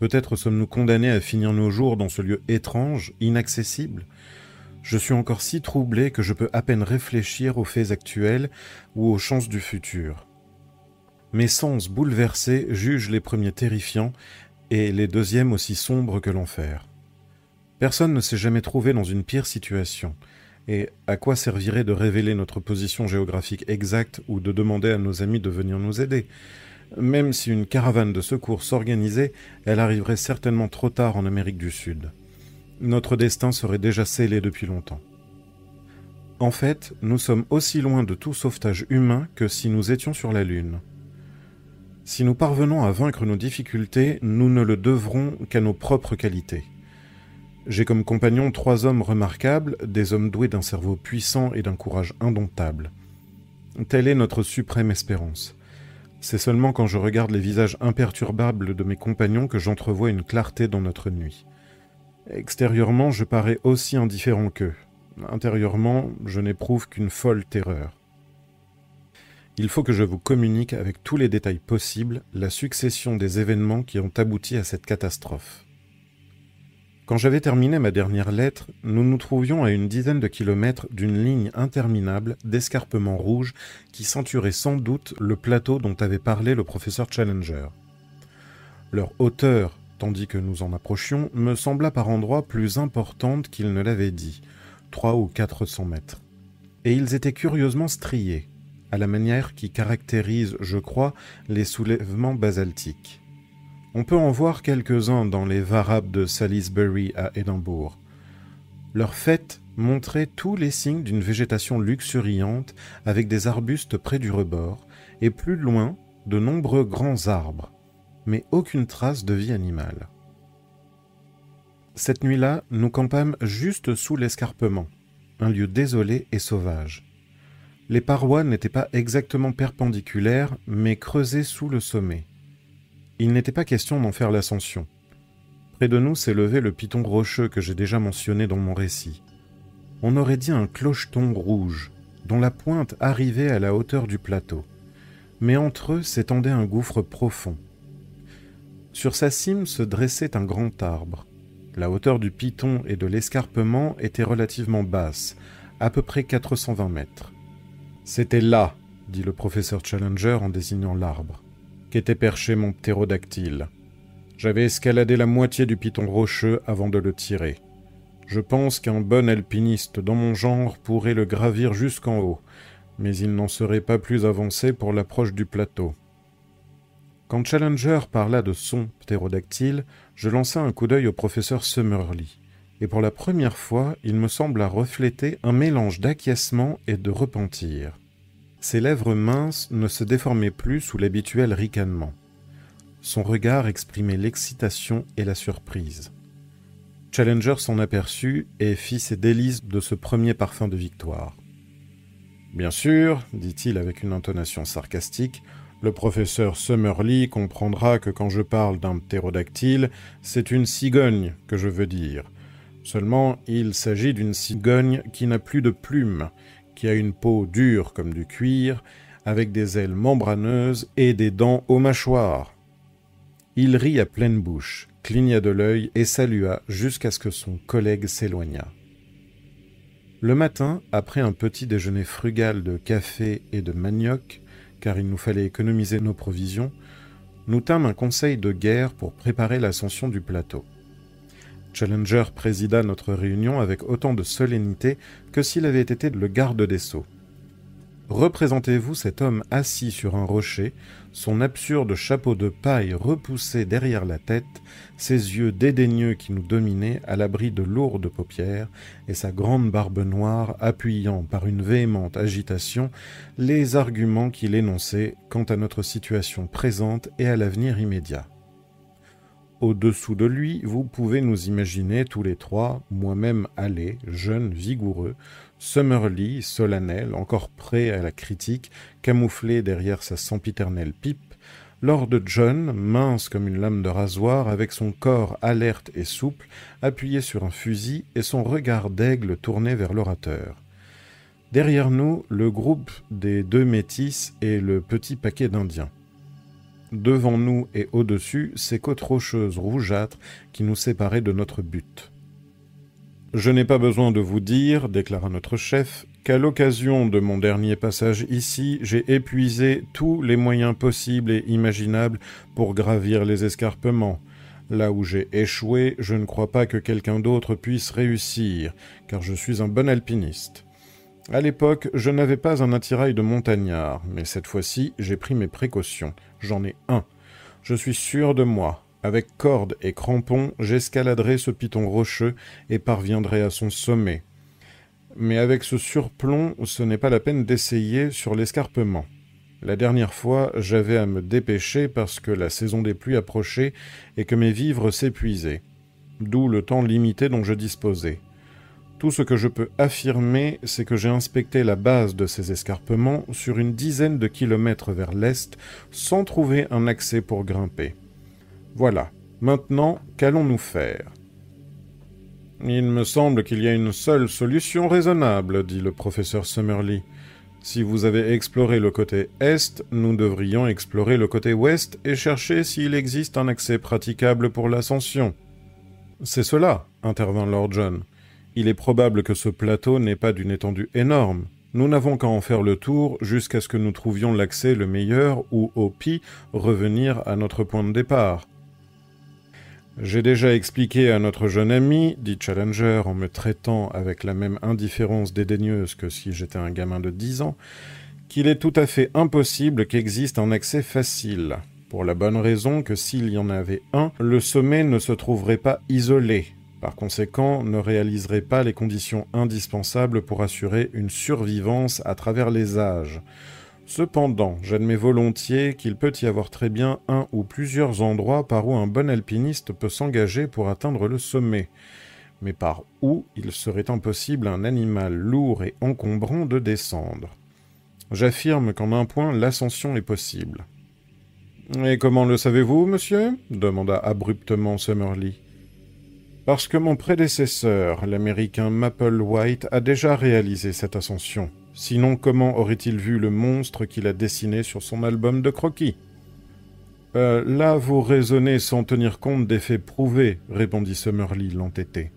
Peut-être sommes-nous condamnés à finir nos jours dans ce lieu étrange, inaccessible, je suis encore si troublé que je peux à peine réfléchir aux faits actuels ou aux chances du futur. Mes sens bouleversés jugent les premiers terrifiants et les deuxièmes aussi sombres que l'enfer. Personne ne s'est jamais trouvé dans une pire situation, et à quoi servirait de révéler notre position géographique exacte ou de demander à nos amis de venir nous aider? Même si une caravane de secours s'organisait, elle arriverait certainement trop tard en Amérique du Sud notre destin serait déjà scellé depuis longtemps. En fait, nous sommes aussi loin de tout sauvetage humain que si nous étions sur la Lune. Si nous parvenons à vaincre nos difficultés, nous ne le devrons qu'à nos propres qualités. J'ai comme compagnons trois hommes remarquables, des hommes doués d'un cerveau puissant et d'un courage indomptable. Telle est notre suprême espérance. C'est seulement quand je regarde les visages imperturbables de mes compagnons que j'entrevois une clarté dans notre nuit. Extérieurement, je parais aussi indifférent qu'eux. Intérieurement, je n'éprouve qu'une folle terreur. Il faut que je vous communique avec tous les détails possibles la succession des événements qui ont abouti à cette catastrophe. Quand j'avais terminé ma dernière lettre, nous nous trouvions à une dizaine de kilomètres d'une ligne interminable d'escarpements rouges qui centuraient sans doute le plateau dont avait parlé le professeur Challenger. Leur hauteur, tandis que nous en approchions, me sembla par endroits plus importante qu'il ne l'avait dit, trois ou quatre cents mètres. Et ils étaient curieusement striés, à la manière qui caractérise, je crois, les soulèvements basaltiques. On peut en voir quelques-uns dans les varabes de Salisbury à Édimbourg. Leur fête montrait tous les signes d'une végétation luxuriante avec des arbustes près du rebord, et plus loin, de nombreux grands arbres, mais aucune trace de vie animale. Cette nuit-là, nous campâmes juste sous l'escarpement, un lieu désolé et sauvage. Les parois n'étaient pas exactement perpendiculaires, mais creusées sous le sommet. Il n'était pas question d'en faire l'ascension. Près de nous s'élevait le piton rocheux que j'ai déjà mentionné dans mon récit. On aurait dit un clocheton rouge, dont la pointe arrivait à la hauteur du plateau. Mais entre eux s'étendait un gouffre profond. Sur sa cime se dressait un grand arbre. La hauteur du piton et de l'escarpement était relativement basse, à peu près 420 mètres. C'était là, dit le professeur Challenger en désignant l'arbre qu'était perché mon ptérodactyle. J'avais escaladé la moitié du piton rocheux avant de le tirer. Je pense qu'un bon alpiniste dans mon genre pourrait le gravir jusqu'en haut, mais il n'en serait pas plus avancé pour l'approche du plateau. Quand Challenger parla de son ptérodactyle, je lançai un coup d'œil au professeur Summerlee, et pour la première fois, il me sembla refléter un mélange d'acquiescement et de repentir. Ses lèvres minces ne se déformaient plus sous l'habituel ricanement. Son regard exprimait l'excitation et la surprise. Challenger s'en aperçut et fit ses délices de ce premier parfum de victoire. Bien sûr, dit-il avec une intonation sarcastique, le professeur Summerlee comprendra que quand je parle d'un ptérodactyle, c'est une cigogne que je veux dire. Seulement, il s'agit d'une cigogne qui n'a plus de plumes qui a une peau dure comme du cuir, avec des ailes membraneuses et des dents aux mâchoires. Il rit à pleine bouche, cligna de l'œil et salua jusqu'à ce que son collègue s'éloignât. Le matin, après un petit déjeuner frugal de café et de manioc, car il nous fallait économiser nos provisions, nous tîmes un conseil de guerre pour préparer l'ascension du plateau. Challenger présida notre réunion avec autant de solennité que s'il avait été le garde des sceaux. Représentez-vous cet homme assis sur un rocher, son absurde chapeau de paille repoussé derrière la tête, ses yeux dédaigneux qui nous dominaient à l'abri de lourdes paupières, et sa grande barbe noire appuyant par une véhémente agitation les arguments qu'il énonçait quant à notre situation présente et à l'avenir immédiat. Au-dessous de lui, vous pouvez nous imaginer tous les trois, moi-même allé, jeune, vigoureux, Summerlee, solennel, encore prêt à la critique, camouflé derrière sa sempiternelle pipe, Lord John, mince comme une lame de rasoir, avec son corps alerte et souple, appuyé sur un fusil et son regard d'aigle tourné vers l'orateur. Derrière nous, le groupe des deux métis et le petit paquet d'Indiens. Devant nous et au-dessus, ces côtes rocheuses rougeâtres qui nous séparaient de notre but. Je n'ai pas besoin de vous dire, déclara notre chef, qu'à l'occasion de mon dernier passage ici, j'ai épuisé tous les moyens possibles et imaginables pour gravir les escarpements. Là où j'ai échoué, je ne crois pas que quelqu'un d'autre puisse réussir, car je suis un bon alpiniste. À l'époque, je n'avais pas un attirail de montagnard, mais cette fois-ci, j'ai pris mes précautions. J'en ai un. Je suis sûr de moi. Avec corde et crampons, j'escaladerai ce piton rocheux et parviendrai à son sommet. Mais avec ce surplomb, ce n'est pas la peine d'essayer sur l'escarpement. La dernière fois, j'avais à me dépêcher parce que la saison des pluies approchait et que mes vivres s'épuisaient. D'où le temps limité dont je disposais. Tout ce que je peux affirmer, c'est que j'ai inspecté la base de ces escarpements sur une dizaine de kilomètres vers l'est sans trouver un accès pour grimper. Voilà. Maintenant, qu'allons-nous faire? Il me semble qu'il y a une seule solution raisonnable, dit le professeur Summerlee. Si vous avez exploré le côté est, nous devrions explorer le côté ouest et chercher s'il existe un accès praticable pour l'ascension. C'est cela, intervint Lord John. Il est probable que ce plateau n'est pas d'une étendue énorme. Nous n'avons qu'à en faire le tour jusqu'à ce que nous trouvions l'accès le meilleur ou, au pis, revenir à notre point de départ. J'ai déjà expliqué à notre jeune ami, dit Challenger en me traitant avec la même indifférence dédaigneuse que si j'étais un gamin de dix ans, qu'il est tout à fait impossible qu'existe un accès facile, pour la bonne raison que s'il y en avait un, le sommet ne se trouverait pas isolé, par conséquent, ne réaliserait pas les conditions indispensables pour assurer une survivance à travers les âges. Cependant, j'admets volontiers qu'il peut y avoir très bien un ou plusieurs endroits par où un bon alpiniste peut s'engager pour atteindre le sommet, mais par où il serait impossible à un animal lourd et encombrant de descendre. J'affirme qu'en un point l'ascension est possible. Et comment le savez-vous, monsieur? demanda abruptement Summerlee. Parce que mon prédécesseur, l'américain Maple White, a déjà réalisé cette ascension. Sinon, comment aurait-il vu le monstre qu'il a dessiné sur son album de croquis euh, Là, vous raisonnez sans tenir compte des faits prouvés, répondit Summerlee l'entêté.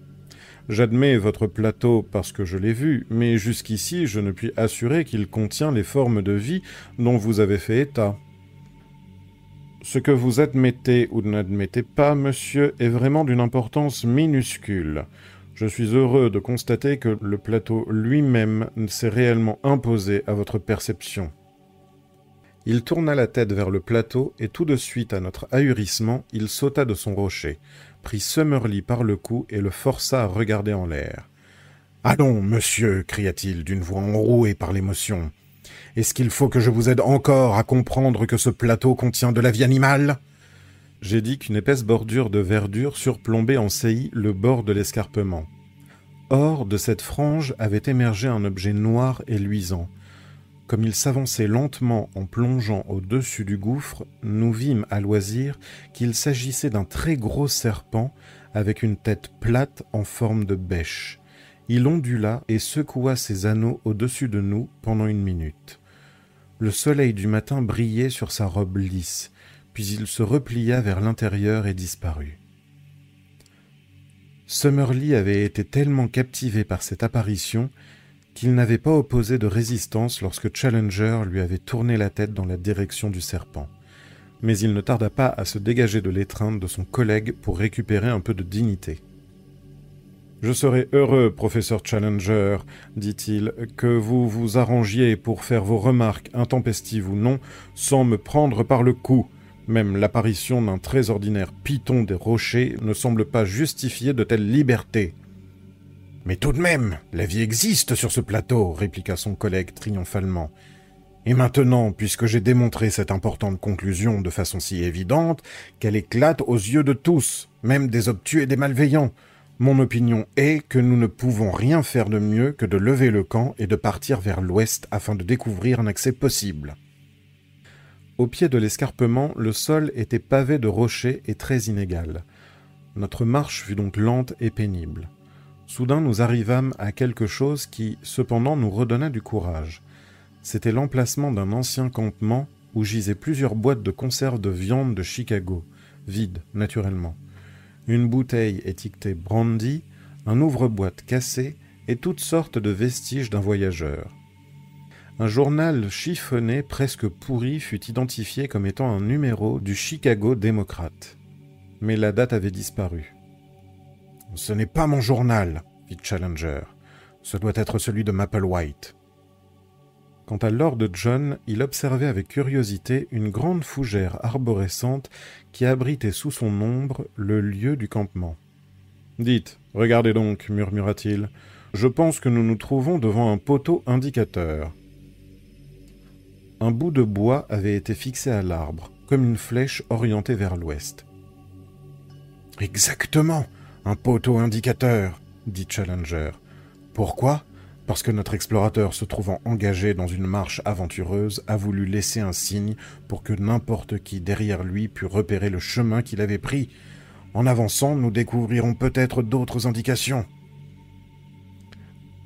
J'admets votre plateau parce que je l'ai vu, mais jusqu'ici je ne puis assurer qu'il contient les formes de vie dont vous avez fait état. Ce que vous admettez ou n'admettez pas, monsieur, est vraiment d'une importance minuscule. Je suis heureux de constater que le plateau lui-même s'est réellement imposé à votre perception. Il tourna la tête vers le plateau et tout de suite à notre ahurissement, il sauta de son rocher, prit Summerlee par le cou et le força à regarder en l'air. Allons, monsieur, cria-t-il d'une voix enrouée par l'émotion. Est-ce qu'il faut que je vous aide encore à comprendre que ce plateau contient de la vie animale? J'ai dit qu'une épaisse bordure de verdure surplombait en saillie le bord de l'escarpement. Or, de cette frange avait émergé un objet noir et luisant. Comme il s'avançait lentement en plongeant au-dessus du gouffre, nous vîmes à loisir qu'il s'agissait d'un très gros serpent avec une tête plate en forme de bêche. Il ondula et secoua ses anneaux au-dessus de nous pendant une minute. Le soleil du matin brillait sur sa robe lisse, puis il se replia vers l'intérieur et disparut. Summerlee avait été tellement captivé par cette apparition qu'il n'avait pas opposé de résistance lorsque Challenger lui avait tourné la tête dans la direction du serpent. Mais il ne tarda pas à se dégager de l'étreinte de son collègue pour récupérer un peu de dignité. Je serais heureux, professeur Challenger, dit-il, que vous vous arrangiez pour faire vos remarques, intempestives ou non, sans me prendre par le cou. Même l'apparition d'un très ordinaire python des rochers ne semble pas justifier de telles libertés. Mais tout de même, la vie existe sur ce plateau, répliqua son collègue triomphalement. Et maintenant, puisque j'ai démontré cette importante conclusion de façon si évidente qu'elle éclate aux yeux de tous, même des obtus et des malveillants, mon opinion est que nous ne pouvons rien faire de mieux que de lever le camp et de partir vers l'ouest afin de découvrir un accès possible. Au pied de l'escarpement, le sol était pavé de rochers et très inégal. Notre marche fut donc lente et pénible. Soudain nous arrivâmes à quelque chose qui, cependant, nous redonna du courage. C'était l'emplacement d'un ancien campement où gisaient plusieurs boîtes de conserve de viande de Chicago, vides, naturellement une bouteille étiquetée brandy, un ouvre-boîte cassé et toutes sortes de vestiges d'un voyageur. Un journal chiffonné presque pourri fut identifié comme étant un numéro du Chicago démocrate. Mais la date avait disparu. Ce n'est pas mon journal, fit Challenger. Ce doit être celui de White. Quant à Lord John, il observait avec curiosité une grande fougère arborescente qui abritait sous son ombre le lieu du campement. Dites, regardez donc, murmura-t-il, je pense que nous nous trouvons devant un poteau indicateur. Un bout de bois avait été fixé à l'arbre, comme une flèche orientée vers l'ouest. Exactement, un poteau indicateur, dit Challenger. Pourquoi? Parce que notre explorateur, se trouvant engagé dans une marche aventureuse, a voulu laisser un signe pour que n'importe qui derrière lui pût repérer le chemin qu'il avait pris. En avançant, nous découvrirons peut-être d'autres indications.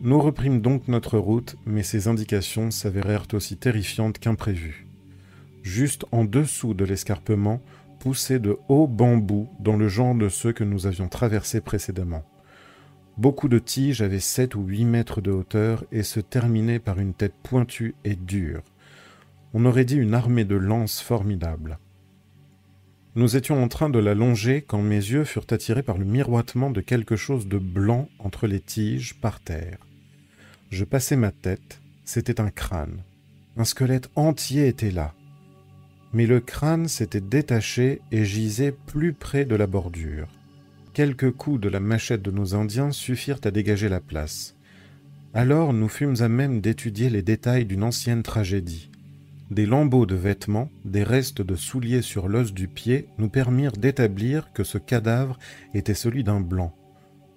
Nous reprîmes donc notre route, mais ces indications s'avérèrent aussi terrifiantes qu'imprévues. Juste en dessous de l'escarpement poussaient de hauts bambous dans le genre de ceux que nous avions traversés précédemment. Beaucoup de tiges avaient sept ou huit mètres de hauteur et se terminaient par une tête pointue et dure. On aurait dit une armée de lances formidables. Nous étions en train de la longer quand mes yeux furent attirés par le miroitement de quelque chose de blanc entre les tiges par terre. Je passai ma tête, c'était un crâne. Un squelette entier était là. Mais le crâne s'était détaché et gisait plus près de la bordure. Quelques coups de la machette de nos Indiens suffirent à dégager la place. Alors nous fûmes à même d'étudier les détails d'une ancienne tragédie. Des lambeaux de vêtements, des restes de souliers sur l'os du pied nous permirent d'établir que ce cadavre était celui d'un blanc.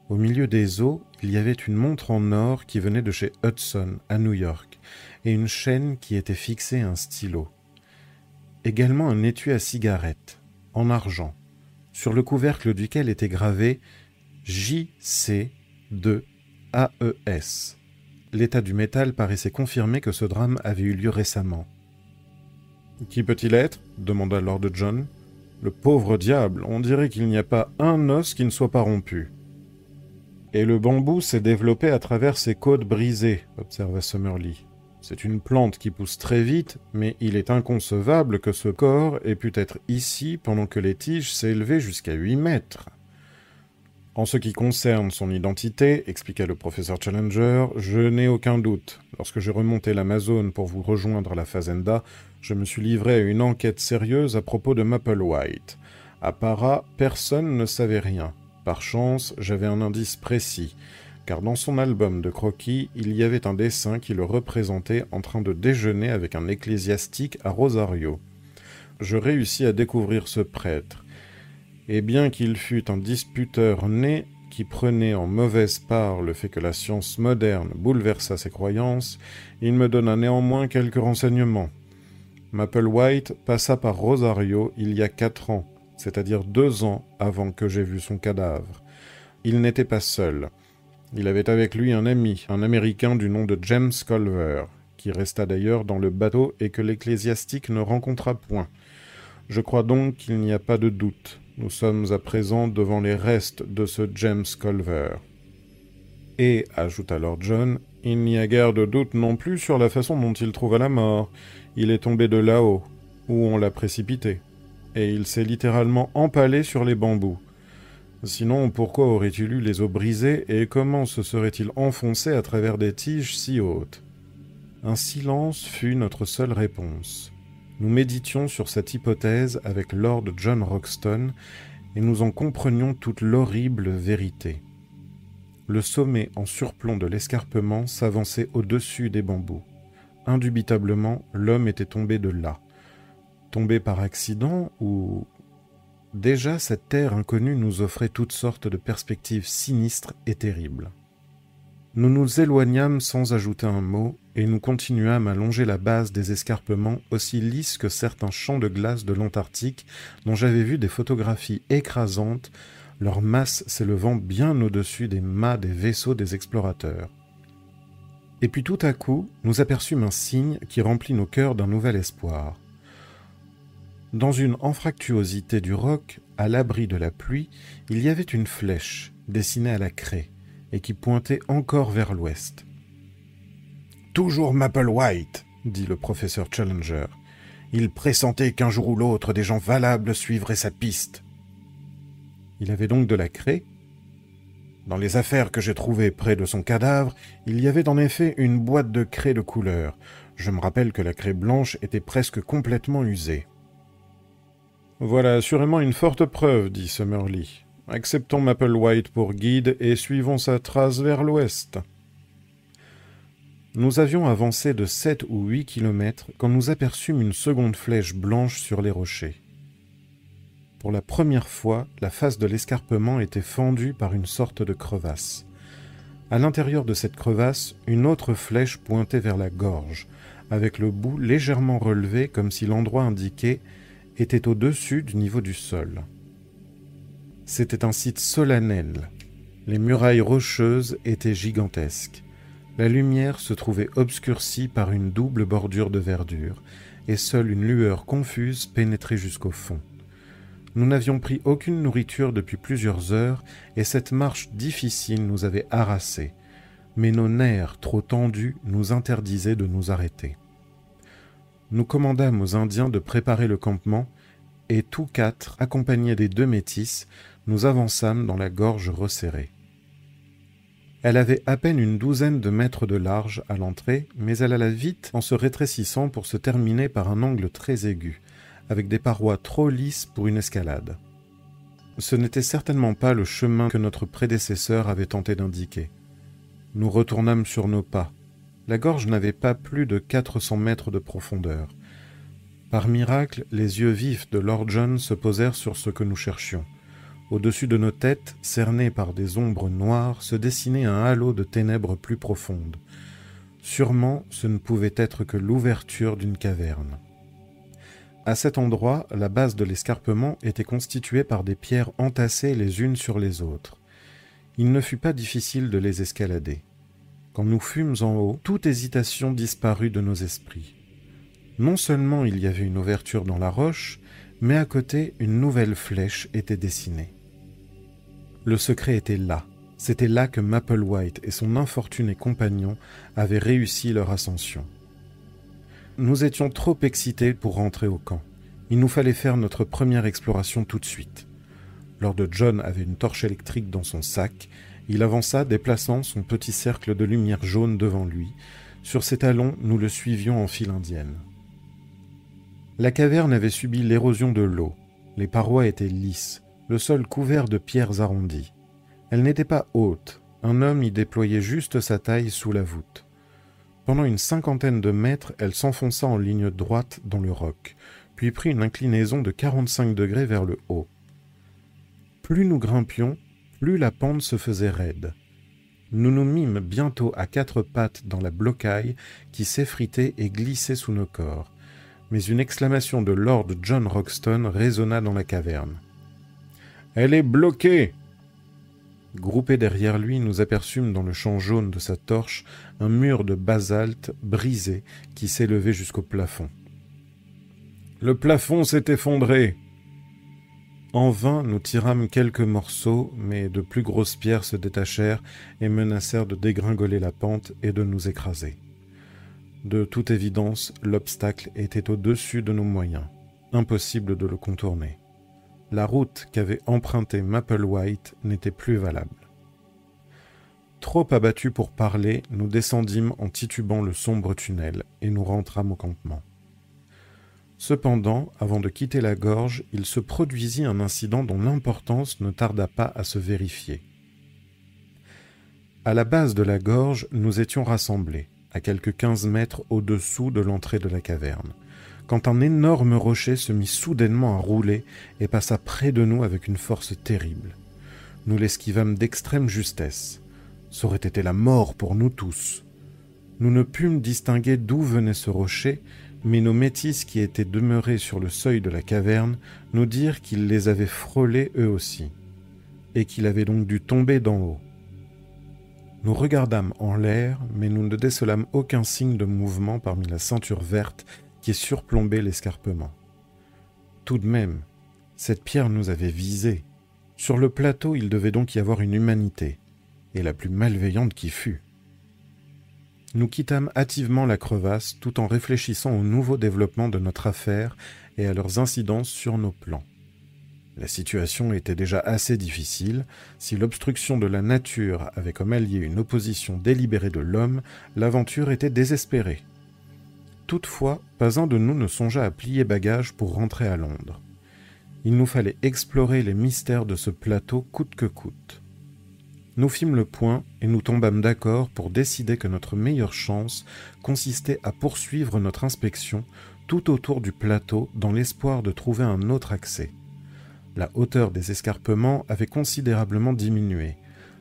Au milieu des os, il y avait une montre en or qui venait de chez Hudson, à New York, et une chaîne qui était fixée à un stylo. Également un étui à cigarette, en argent, sur le couvercle duquel était gravé JC 2 AES. L'état du métal paraissait confirmer que ce drame avait eu lieu récemment. Qui peut-il être demanda Lord John. Le pauvre diable, on dirait qu'il n'y a pas un os qui ne soit pas rompu. Et le bambou s'est développé à travers ses côtes brisées, observa Summerlee. C'est une plante qui pousse très vite, mais il est inconcevable que ce corps ait pu être ici pendant que les tiges s'élevaient jusqu'à 8 mètres. En ce qui concerne son identité, expliqua le professeur Challenger, je n'ai aucun doute. Lorsque j'ai remonté l'Amazone pour vous rejoindre à la Fazenda, je me suis livré à une enquête sérieuse à propos de White. À Para, personne ne savait rien. Par chance, j'avais un indice précis car dans son album de croquis, il y avait un dessin qui le représentait en train de déjeuner avec un ecclésiastique à Rosario. Je réussis à découvrir ce prêtre, et bien qu'il fût un disputeur né qui prenait en mauvaise part le fait que la science moderne bouleversa ses croyances, il me donna néanmoins quelques renseignements. White passa par Rosario il y a quatre ans, c'est-à-dire deux ans avant que j'aie vu son cadavre. Il n'était pas seul. Il avait avec lui un ami, un Américain du nom de James Culver, qui resta d'ailleurs dans le bateau et que l'ecclésiastique ne rencontra point. Je crois donc qu'il n'y a pas de doute. Nous sommes à présent devant les restes de ce James Culver. Et, ajouta Lord John, il n'y a guère de doute non plus sur la façon dont il trouva la mort. Il est tombé de là-haut, où on l'a précipité, et il s'est littéralement empalé sur les bambous. Sinon, pourquoi aurait-il eu les os brisés et comment se serait-il enfoncé à travers des tiges si hautes? Un silence fut notre seule réponse. Nous méditions sur cette hypothèse avec Lord John Roxton et nous en comprenions toute l'horrible vérité. Le sommet en surplomb de l'escarpement s'avançait au-dessus des bambous. Indubitablement, l'homme était tombé de là. Tombé par accident ou Déjà, cette terre inconnue nous offrait toutes sortes de perspectives sinistres et terribles. Nous nous éloignâmes sans ajouter un mot, et nous continuâmes à longer la base des escarpements aussi lisses que certains champs de glace de l'Antarctique dont j'avais vu des photographies écrasantes, leur masse s'élevant bien au-dessus des mâts des vaisseaux des explorateurs. Et puis tout à coup, nous aperçûmes un signe qui remplit nos cœurs d'un nouvel espoir. Dans une anfractuosité du roc, à l'abri de la pluie, il y avait une flèche dessinée à la craie et qui pointait encore vers l'ouest. Toujours Maple White, dit le professeur Challenger. Il pressentait qu'un jour ou l'autre des gens valables suivraient sa piste. Il avait donc de la craie Dans les affaires que j'ai trouvées près de son cadavre, il y avait en effet une boîte de craie de couleur. Je me rappelle que la craie blanche était presque complètement usée. Voilà assurément une forte preuve, dit Summerlee. Acceptons Maple White pour guide et suivons sa trace vers l'ouest. Nous avions avancé de sept ou huit kilomètres quand nous aperçûmes une seconde flèche blanche sur les rochers. Pour la première fois, la face de l'escarpement était fendue par une sorte de crevasse. À l'intérieur de cette crevasse, une autre flèche pointait vers la gorge, avec le bout légèrement relevé comme si l'endroit indiqué était au-dessus du niveau du sol. C'était un site solennel. Les murailles rocheuses étaient gigantesques. La lumière se trouvait obscurcie par une double bordure de verdure, et seule une lueur confuse pénétrait jusqu'au fond. Nous n'avions pris aucune nourriture depuis plusieurs heures, et cette marche difficile nous avait harassés, mais nos nerfs trop tendus nous interdisaient de nous arrêter. Nous commandâmes aux Indiens de préparer le campement, et tous quatre, accompagnés des deux métis, nous avançâmes dans la gorge resserrée. Elle avait à peine une douzaine de mètres de large à l'entrée, mais elle alla vite en se rétrécissant pour se terminer par un angle très aigu, avec des parois trop lisses pour une escalade. Ce n'était certainement pas le chemin que notre prédécesseur avait tenté d'indiquer. Nous retournâmes sur nos pas. La gorge n'avait pas plus de quatre cents mètres de profondeur. Par miracle, les yeux vifs de Lord John se posèrent sur ce que nous cherchions. Au-dessus de nos têtes, cernés par des ombres noires, se dessinait un halo de ténèbres plus profondes. Sûrement, ce ne pouvait être que l'ouverture d'une caverne. À cet endroit, la base de l'escarpement était constituée par des pierres entassées les unes sur les autres. Il ne fut pas difficile de les escalader. Quand nous fûmes en haut, toute hésitation disparut de nos esprits. Non seulement il y avait une ouverture dans la roche, mais à côté une nouvelle flèche était dessinée. Le secret était là. C'était là que Maple White et son infortuné compagnon avaient réussi leur ascension. Nous étions trop excités pour rentrer au camp. Il nous fallait faire notre première exploration tout de suite. Lord John avait une torche électrique dans son sac. Il avança, déplaçant son petit cercle de lumière jaune devant lui. Sur ses talons, nous le suivions en file indienne. La caverne avait subi l'érosion de l'eau. Les parois étaient lisses le sol couvert de pierres arrondies. Elle n'était pas haute, un homme y déployait juste sa taille sous la voûte. Pendant une cinquantaine de mètres, elle s'enfonça en ligne droite dans le roc, puis prit une inclinaison de 45 degrés vers le haut. Plus nous grimpions, plus la pente se faisait raide. Nous nous mîmes bientôt à quatre pattes dans la blocaille qui s'effritait et glissait sous nos corps. Mais une exclamation de Lord John Roxton résonna dans la caverne. Elle est bloquée Groupés derrière lui, nous aperçûmes dans le champ jaune de sa torche un mur de basalte brisé qui s'élevait jusqu'au plafond. Le plafond s'est effondré. En vain, nous tirâmes quelques morceaux, mais de plus grosses pierres se détachèrent et menacèrent de dégringoler la pente et de nous écraser. De toute évidence, l'obstacle était au-dessus de nos moyens. Impossible de le contourner la route qu'avait empruntée Maple White n'était plus valable. Trop abattus pour parler, nous descendîmes en titubant le sombre tunnel et nous rentrâmes au campement. Cependant, avant de quitter la gorge, il se produisit un incident dont l'importance ne tarda pas à se vérifier. À la base de la gorge, nous étions rassemblés, à quelques quinze mètres au-dessous de l'entrée de la caverne quand un énorme rocher se mit soudainement à rouler et passa près de nous avec une force terrible. Nous l'esquivâmes d'extrême justesse. Ça aurait été la mort pour nous tous. Nous ne pûmes distinguer d'où venait ce rocher, mais nos métis qui étaient demeurés sur le seuil de la caverne nous dirent qu'ils les avaient frôlés eux aussi, et qu'il avait donc dû tomber d'en haut. Nous regardâmes en l'air, mais nous ne décelâmes aucun signe de mouvement parmi la ceinture verte qui surplombait l'escarpement. Tout de même, cette pierre nous avait visés. Sur le plateau, il devait donc y avoir une humanité, et la plus malveillante qui fût. Nous quittâmes hâtivement la crevasse tout en réfléchissant aux nouveaux développements de notre affaire et à leurs incidences sur nos plans. La situation était déjà assez difficile. Si l'obstruction de la nature avait comme allié une opposition délibérée de l'homme, l'aventure était désespérée. Toutefois, pas un de nous ne songea à plier bagage pour rentrer à Londres. Il nous fallait explorer les mystères de ce plateau coûte que coûte. Nous fîmes le point et nous tombâmes d'accord pour décider que notre meilleure chance consistait à poursuivre notre inspection tout autour du plateau dans l'espoir de trouver un autre accès. La hauteur des escarpements avait considérablement diminué.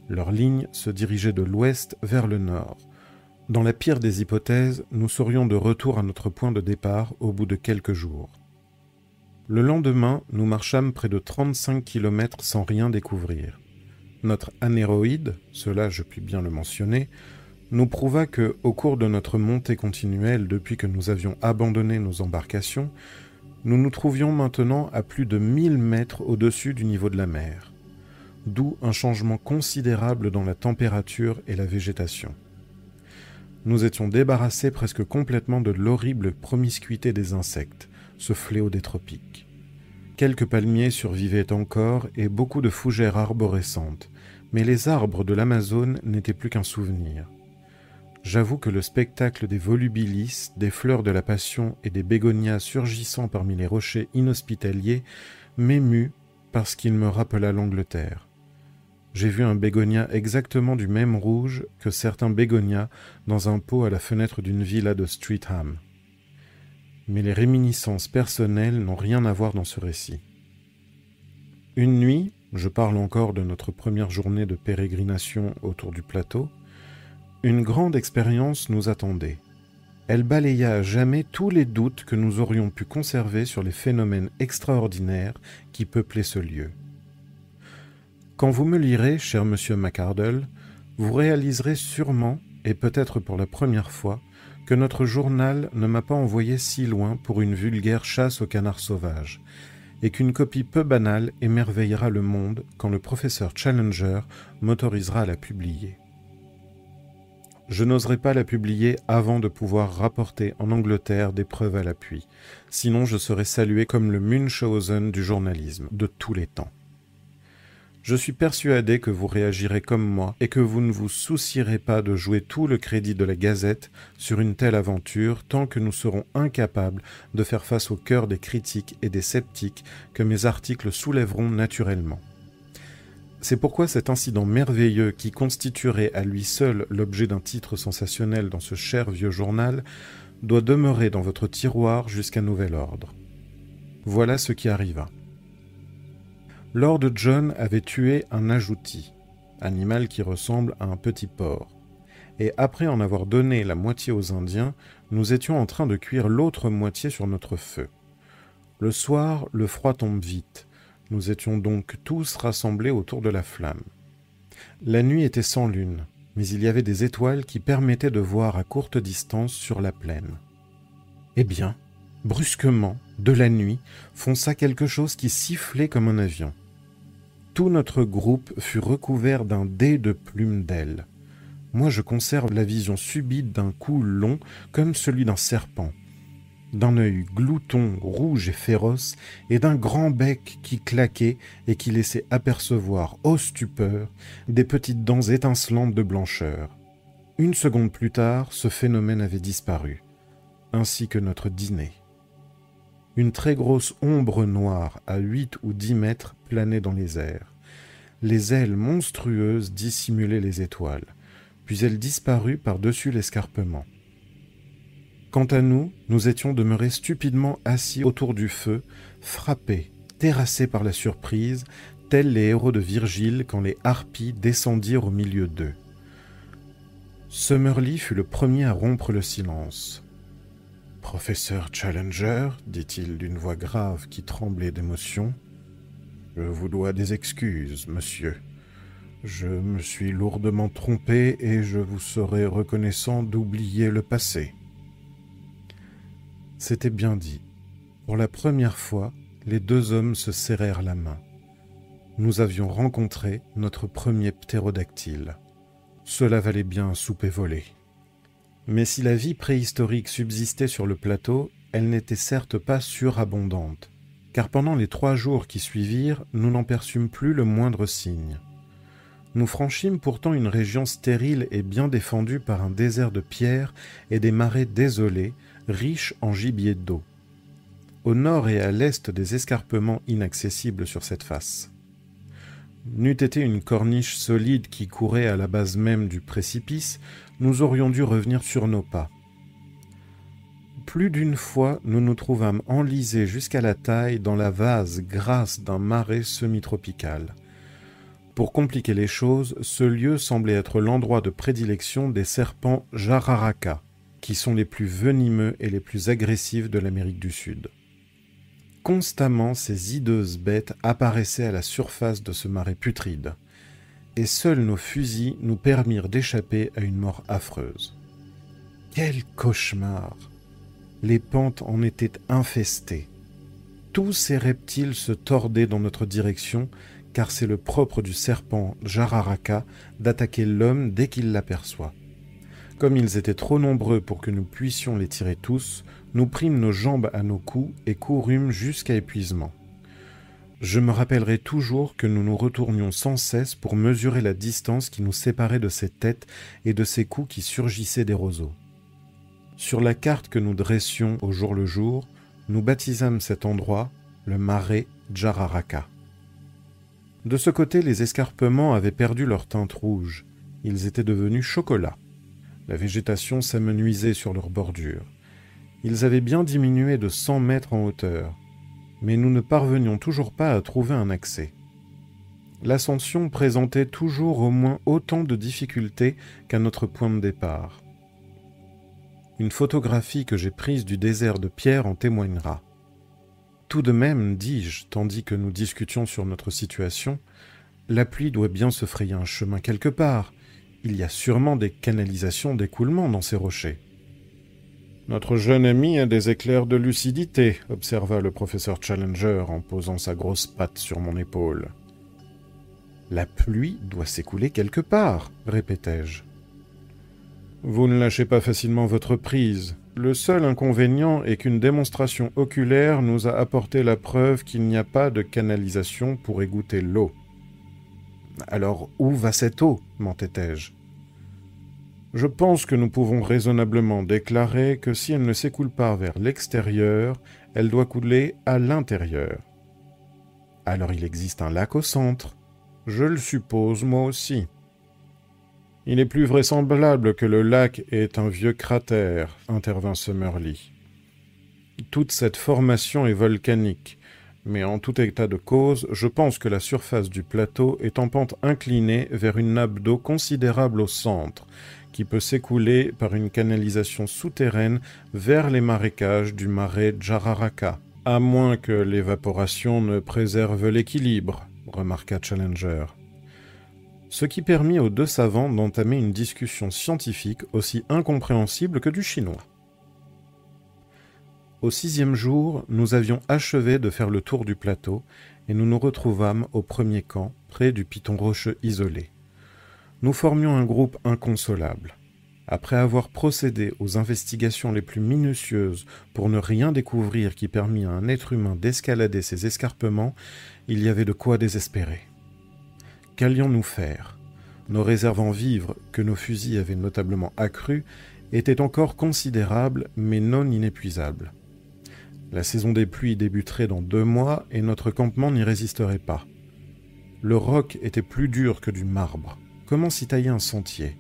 Leur ligne se dirigeait de l'ouest vers le nord. Dans la pire des hypothèses, nous serions de retour à notre point de départ au bout de quelques jours. Le lendemain, nous marchâmes près de 35 kilomètres sans rien découvrir. Notre anéroïde, cela je puis bien le mentionner, nous prouva que, au cours de notre montée continuelle depuis que nous avions abandonné nos embarcations, nous nous trouvions maintenant à plus de 1000 mètres au-dessus du niveau de la mer, d'où un changement considérable dans la température et la végétation. Nous étions débarrassés presque complètement de l'horrible promiscuité des insectes, ce fléau des tropiques. Quelques palmiers survivaient encore et beaucoup de fougères arborescentes, mais les arbres de l'Amazone n'étaient plus qu'un souvenir. J'avoue que le spectacle des volubilis, des fleurs de la passion et des bégonias surgissant parmi les rochers inhospitaliers m'émut parce qu'il me rappela l'Angleterre. J'ai vu un bégonia exactement du même rouge que certains bégonias dans un pot à la fenêtre d'une villa de Streatham. Mais les réminiscences personnelles n'ont rien à voir dans ce récit. Une nuit, je parle encore de notre première journée de pérégrination autour du plateau, une grande expérience nous attendait. Elle balaya à jamais tous les doutes que nous aurions pu conserver sur les phénomènes extraordinaires qui peuplaient ce lieu. Quand vous me lirez, cher monsieur MacArdle, vous réaliserez sûrement, et peut-être pour la première fois, que notre journal ne m'a pas envoyé si loin pour une vulgaire chasse au canard sauvage, et qu'une copie peu banale émerveillera le monde quand le professeur Challenger m'autorisera à la publier. Je n'oserais pas la publier avant de pouvoir rapporter en Angleterre des preuves à l'appui, sinon je serais salué comme le Munchausen du journalisme de tous les temps. Je suis persuadé que vous réagirez comme moi et que vous ne vous soucierez pas de jouer tout le crédit de la Gazette sur une telle aventure tant que nous serons incapables de faire face au cœur des critiques et des sceptiques que mes articles soulèveront naturellement. C'est pourquoi cet incident merveilleux qui constituerait à lui seul l'objet d'un titre sensationnel dans ce cher vieux journal doit demeurer dans votre tiroir jusqu'à nouvel ordre. Voilà ce qui arriva. Lord John avait tué un ajouti, animal qui ressemble à un petit porc, et après en avoir donné la moitié aux Indiens, nous étions en train de cuire l'autre moitié sur notre feu. Le soir, le froid tombe vite, nous étions donc tous rassemblés autour de la flamme. La nuit était sans lune, mais il y avait des étoiles qui permettaient de voir à courte distance sur la plaine. Eh bien, brusquement, de la nuit, fonça quelque chose qui sifflait comme un avion. Tout notre groupe fut recouvert d'un dé de plumes d'ailes. Moi je conserve la vision subite d'un cou long comme celui d'un serpent, d'un œil glouton, rouge et féroce, et d'un grand bec qui claquait et qui laissait apercevoir, ô stupeur, des petites dents étincelantes de blancheur. Une seconde plus tard, ce phénomène avait disparu, ainsi que notre dîner. Une très grosse ombre noire à huit ou dix mètres planait dans les airs. Les ailes monstrueuses dissimulaient les étoiles, puis elle disparut par-dessus l'escarpement. Quant à nous, nous étions demeurés stupidement assis autour du feu, frappés, terrassés par la surprise, tels les héros de Virgile quand les harpies descendirent au milieu d'eux. Summerlee fut le premier à rompre le silence. Professeur Challenger, dit-il d'une voix grave qui tremblait d'émotion, je vous dois des excuses, monsieur. Je me suis lourdement trompé et je vous serai reconnaissant d'oublier le passé. C'était bien dit. Pour la première fois, les deux hommes se serrèrent la main. Nous avions rencontré notre premier ptérodactyle. Cela valait bien un souper volé. Mais si la vie préhistorique subsistait sur le plateau, elle n'était certes pas surabondante, car pendant les trois jours qui suivirent, nous n'en perçûmes plus le moindre signe. Nous franchîmes pourtant une région stérile et bien défendue par un désert de pierres et des marais désolés, riche en gibier d'eau. Au nord et à l'est des escarpements inaccessibles sur cette face. N'eût été une corniche solide qui courait à la base même du précipice, nous aurions dû revenir sur nos pas. Plus d'une fois, nous nous trouvâmes enlisés jusqu'à la taille dans la vase grasse d'un marais semi-tropical. Pour compliquer les choses, ce lieu semblait être l'endroit de prédilection des serpents Jararaca, qui sont les plus venimeux et les plus agressifs de l'Amérique du Sud. Constamment, ces hideuses bêtes apparaissaient à la surface de ce marais putride, et seuls nos fusils nous permirent d'échapper à une mort affreuse. Quel cauchemar Les pentes en étaient infestées. Tous ces reptiles se tordaient dans notre direction, car c'est le propre du serpent Jararaka d'attaquer l'homme dès qu'il l'aperçoit. Comme ils étaient trop nombreux pour que nous puissions les tirer tous, nous prîmes nos jambes à nos coups et courûmes jusqu'à épuisement. Je me rappellerai toujours que nous nous retournions sans cesse pour mesurer la distance qui nous séparait de ces têtes et de ces coups qui surgissaient des roseaux. Sur la carte que nous dressions au jour le jour, nous baptisâmes cet endroit le marais Jararaka. De ce côté, les escarpements avaient perdu leur teinte rouge. Ils étaient devenus chocolat. La végétation s'amenuisait sur leur bordure. Ils avaient bien diminué de cent mètres en hauteur, mais nous ne parvenions toujours pas à trouver un accès. L'ascension présentait toujours au moins autant de difficultés qu'à notre point de départ. Une photographie que j'ai prise du désert de pierre en témoignera. Tout de même, dis-je, tandis que nous discutions sur notre situation, la pluie doit bien se frayer un chemin quelque part, il y a sûrement des canalisations d'écoulement dans ces rochers. Notre jeune ami a des éclairs de lucidité, observa le professeur Challenger en posant sa grosse patte sur mon épaule. La pluie doit s'écouler quelque part, répétai-je. Vous ne lâchez pas facilement votre prise. Le seul inconvénient est qu'une démonstration oculaire nous a apporté la preuve qu'il n'y a pas de canalisation pour égoutter l'eau. Alors où va cette eau? m'entêtai-je. Je pense que nous pouvons raisonnablement déclarer que si elle ne s'écoule pas vers l'extérieur, elle doit couler à l'intérieur. Alors il existe un lac au centre. Je le suppose moi aussi. Il est plus vraisemblable que le lac est un vieux cratère, intervint Summerlee. Toute cette formation est volcanique, mais en tout état de cause, je pense que la surface du plateau est en pente inclinée vers une nappe d'eau considérable au centre, qui peut s'écouler par une canalisation souterraine vers les marécages du marais Jararaka, à moins que l'évaporation ne préserve l'équilibre, remarqua Challenger. Ce qui permit aux deux savants d'entamer une discussion scientifique aussi incompréhensible que du chinois. Au sixième jour, nous avions achevé de faire le tour du plateau et nous nous retrouvâmes au premier camp, près du piton rocheux isolé. Nous formions un groupe inconsolable. Après avoir procédé aux investigations les plus minutieuses pour ne rien découvrir qui permît à un être humain d'escalader ces escarpements, il y avait de quoi désespérer. Qu'allions-nous faire? Nos réserves en vivres, que nos fusils avaient notablement accrues, étaient encore considérables mais non inépuisables. La saison des pluies débuterait dans deux mois et notre campement n'y résisterait pas. Le roc était plus dur que du marbre. Comment s'y tailler un sentier?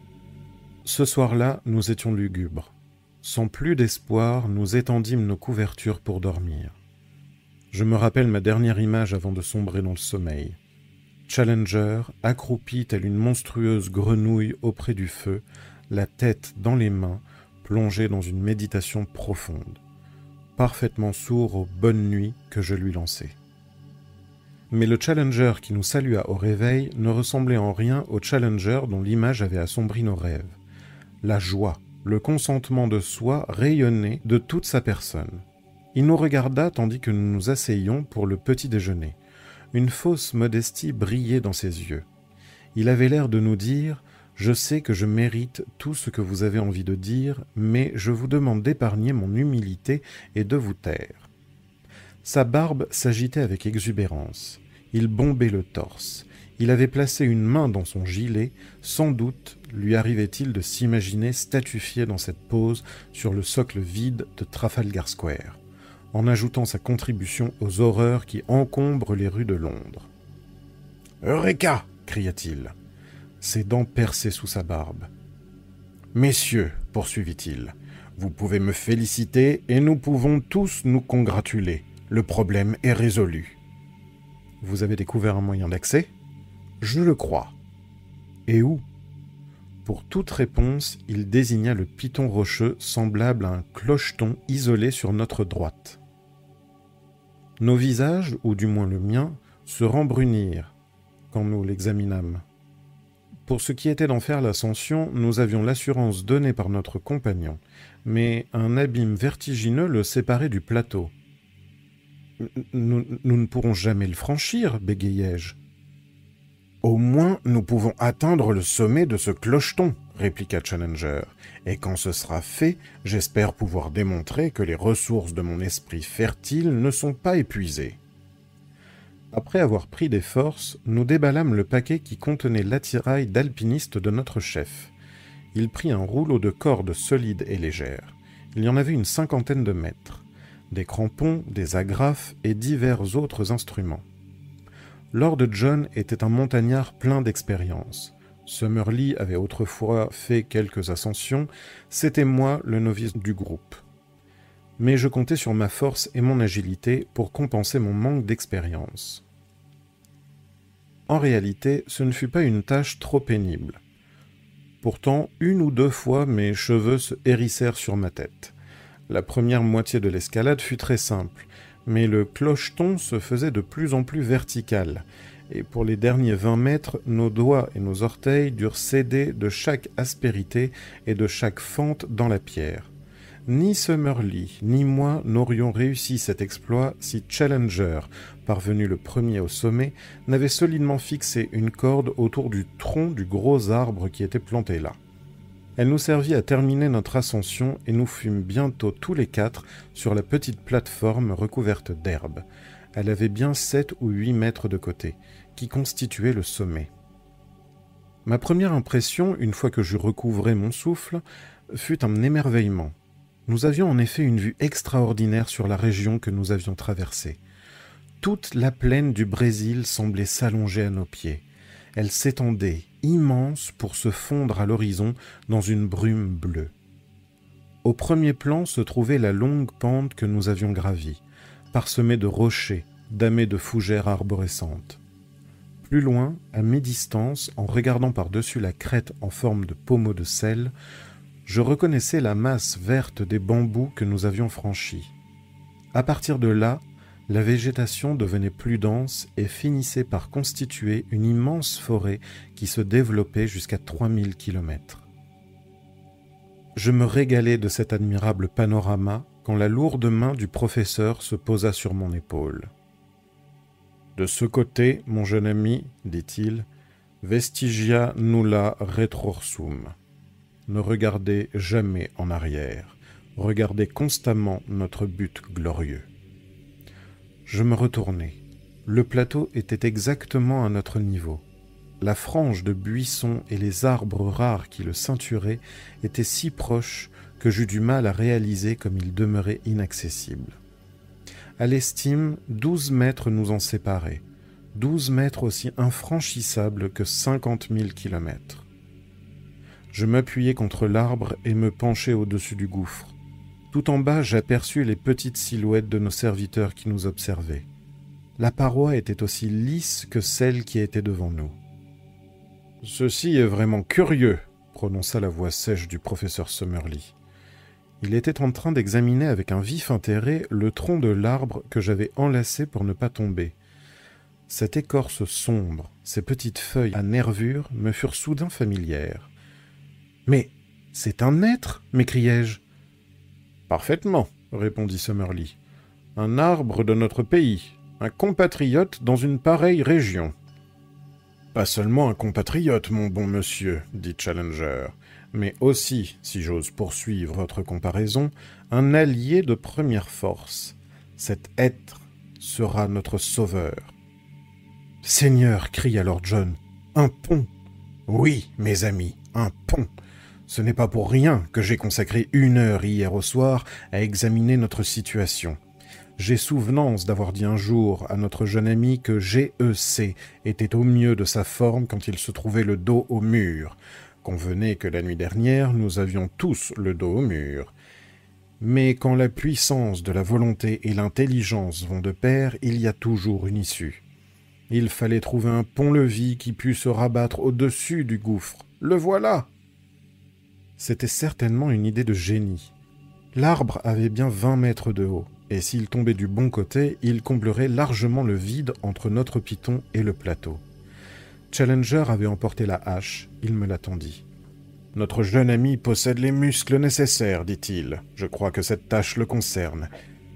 Ce soir-là, nous étions lugubres. Sans plus d'espoir, nous étendîmes nos couvertures pour dormir. Je me rappelle ma dernière image avant de sombrer dans le sommeil. Challenger, accroupi telle une monstrueuse grenouille auprès du feu, la tête dans les mains, plongé dans une méditation profonde parfaitement sourd aux bonnes nuits que je lui lançais. Mais le Challenger qui nous salua au réveil ne ressemblait en rien au Challenger dont l'image avait assombri nos rêves. La joie, le consentement de soi rayonnait de toute sa personne. Il nous regarda tandis que nous nous asseyions pour le petit déjeuner. Une fausse modestie brillait dans ses yeux. Il avait l'air de nous dire je sais que je mérite tout ce que vous avez envie de dire, mais je vous demande d'épargner mon humilité et de vous taire. Sa barbe s'agitait avec exubérance. Il bombait le torse. Il avait placé une main dans son gilet. Sans doute lui arrivait-il de s'imaginer statufié dans cette pose sur le socle vide de Trafalgar Square, en ajoutant sa contribution aux horreurs qui encombrent les rues de Londres. Eureka cria-t-il ses dents percées sous sa barbe. Messieurs, poursuivit-il, vous pouvez me féliciter et nous pouvons tous nous congratuler. Le problème est résolu. Vous avez découvert un moyen d'accès Je le crois. Et où? Pour toute réponse, il désigna le piton rocheux semblable à un clocheton isolé sur notre droite. Nos visages, ou du moins le mien, se rembrunirent quand nous l'examinâmes. Pour ce qui était d'en faire l'ascension, nous avions l'assurance donnée par notre compagnon, mais un abîme vertigineux le séparait du plateau. Nous, ne pourrons jamais le franchir, bégayai-je. Au moins, nous pouvons atteindre le sommet de ce clocheton, répliqua Challenger, et quand ce sera fait, j'espère pouvoir démontrer que les ressources de mon esprit fertile ne sont pas épuisées. Après avoir pris des forces, nous déballâmes le paquet qui contenait l'attirail d'alpiniste de notre chef. Il prit un rouleau de cordes solides et légères. Il y en avait une cinquantaine de mètres, des crampons, des agrafes et divers autres instruments. Lord John était un montagnard plein d'expérience. Summerlee avait autrefois fait quelques ascensions, c'était moi le novice du groupe. Mais je comptais sur ma force et mon agilité pour compenser mon manque d'expérience. En réalité, ce ne fut pas une tâche trop pénible. Pourtant, une ou deux fois, mes cheveux se hérissèrent sur ma tête. La première moitié de l'escalade fut très simple, mais le clocheton se faisait de plus en plus vertical, et pour les derniers vingt mètres, nos doigts et nos orteils durent céder de chaque aspérité et de chaque fente dans la pierre. Ni Summerlee, ni moi n'aurions réussi cet exploit si Challenger, parvenu le premier au sommet, n'avait solidement fixé une corde autour du tronc du gros arbre qui était planté là. Elle nous servit à terminer notre ascension et nous fûmes bientôt tous les quatre sur la petite plateforme recouverte d'herbe. Elle avait bien sept ou huit mètres de côté, qui constituaient le sommet. Ma première impression, une fois que j'eus recouvré mon souffle, fut un émerveillement. Nous avions en effet une vue extraordinaire sur la région que nous avions traversée. Toute la plaine du Brésil semblait s'allonger à nos pieds. Elle s'étendait, immense, pour se fondre à l'horizon dans une brume bleue. Au premier plan se trouvait la longue pente que nous avions gravie parsemé de rochers, damés de fougères arborescentes. Plus loin, à mi-distance, en regardant par-dessus la crête en forme de pommeau de sel, je reconnaissais la masse verte des bambous que nous avions franchis. À partir de là, la végétation devenait plus dense et finissait par constituer une immense forêt qui se développait jusqu'à 3000 kilomètres. Je me régalais de cet admirable panorama quand la lourde main du professeur se posa sur mon épaule. De ce côté, mon jeune ami, dit-il, vestigia nulla retrorsum. Ne regardez jamais en arrière, regardez constamment notre but glorieux. Je me retournai. Le plateau était exactement à notre niveau. La frange de buissons et les arbres rares qui le ceinturaient étaient si proches que j'eus du mal à réaliser comme il demeurait inaccessible. À l'estime, douze mètres nous en séparaient, douze mètres aussi infranchissables que cinquante mille kilomètres. Je m'appuyai contre l'arbre et me penchai au-dessus du gouffre. Tout en bas, j'aperçus les petites silhouettes de nos serviteurs qui nous observaient. La paroi était aussi lisse que celle qui était devant nous. Ceci est vraiment curieux, prononça la voix sèche du professeur Summerlee. Il était en train d'examiner avec un vif intérêt le tronc de l'arbre que j'avais enlacé pour ne pas tomber. Cette écorce sombre, ces petites feuilles à nervures me furent soudain familières. Mais c'est un être m'écriai-je. Parfaitement, répondit Summerlee. Un arbre de notre pays, un compatriote dans une pareille région. Pas seulement un compatriote, mon bon monsieur, dit Challenger, mais aussi, si j'ose poursuivre votre comparaison, un allié de première force. Cet être sera notre sauveur. Seigneur, cria Lord John, un pont. Oui, mes amis, un pont. Ce n'est pas pour rien que j'ai consacré une heure hier au soir à examiner notre situation. J'ai souvenance d'avoir dit un jour à notre jeune ami que GEC était au mieux de sa forme quand il se trouvait le dos au mur. Convenez que la nuit dernière, nous avions tous le dos au mur. Mais quand la puissance de la volonté et l'intelligence vont de pair, il y a toujours une issue. Il fallait trouver un pont-levis qui pût se rabattre au-dessus du gouffre. Le voilà C'était certainement une idée de génie. L'arbre avait bien vingt mètres de haut, et s'il tombait du bon côté, il comblerait largement le vide entre notre piton et le plateau. Challenger avait emporté la hache, il me l'attendit. Notre jeune ami possède les muscles nécessaires, dit-il. Je crois que cette tâche le concerne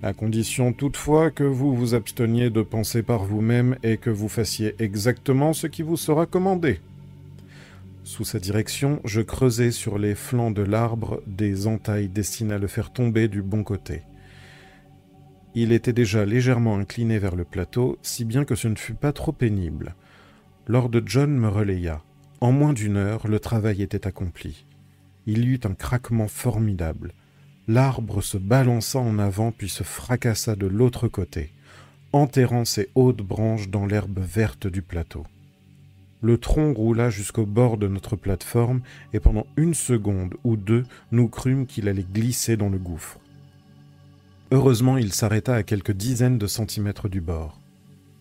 à condition toutefois que vous vous absteniez de penser par vous-même et que vous fassiez exactement ce qui vous sera commandé. Sous sa direction, je creusai sur les flancs de l'arbre des entailles destinées à le faire tomber du bon côté. Il était déjà légèrement incliné vers le plateau, si bien que ce ne fut pas trop pénible. Lord John me relaya. En moins d'une heure, le travail était accompli. Il y eut un craquement formidable. L'arbre se balança en avant puis se fracassa de l'autre côté, enterrant ses hautes branches dans l'herbe verte du plateau. Le tronc roula jusqu'au bord de notre plateforme et pendant une seconde ou deux nous crûmes qu'il allait glisser dans le gouffre. Heureusement il s'arrêta à quelques dizaines de centimètres du bord.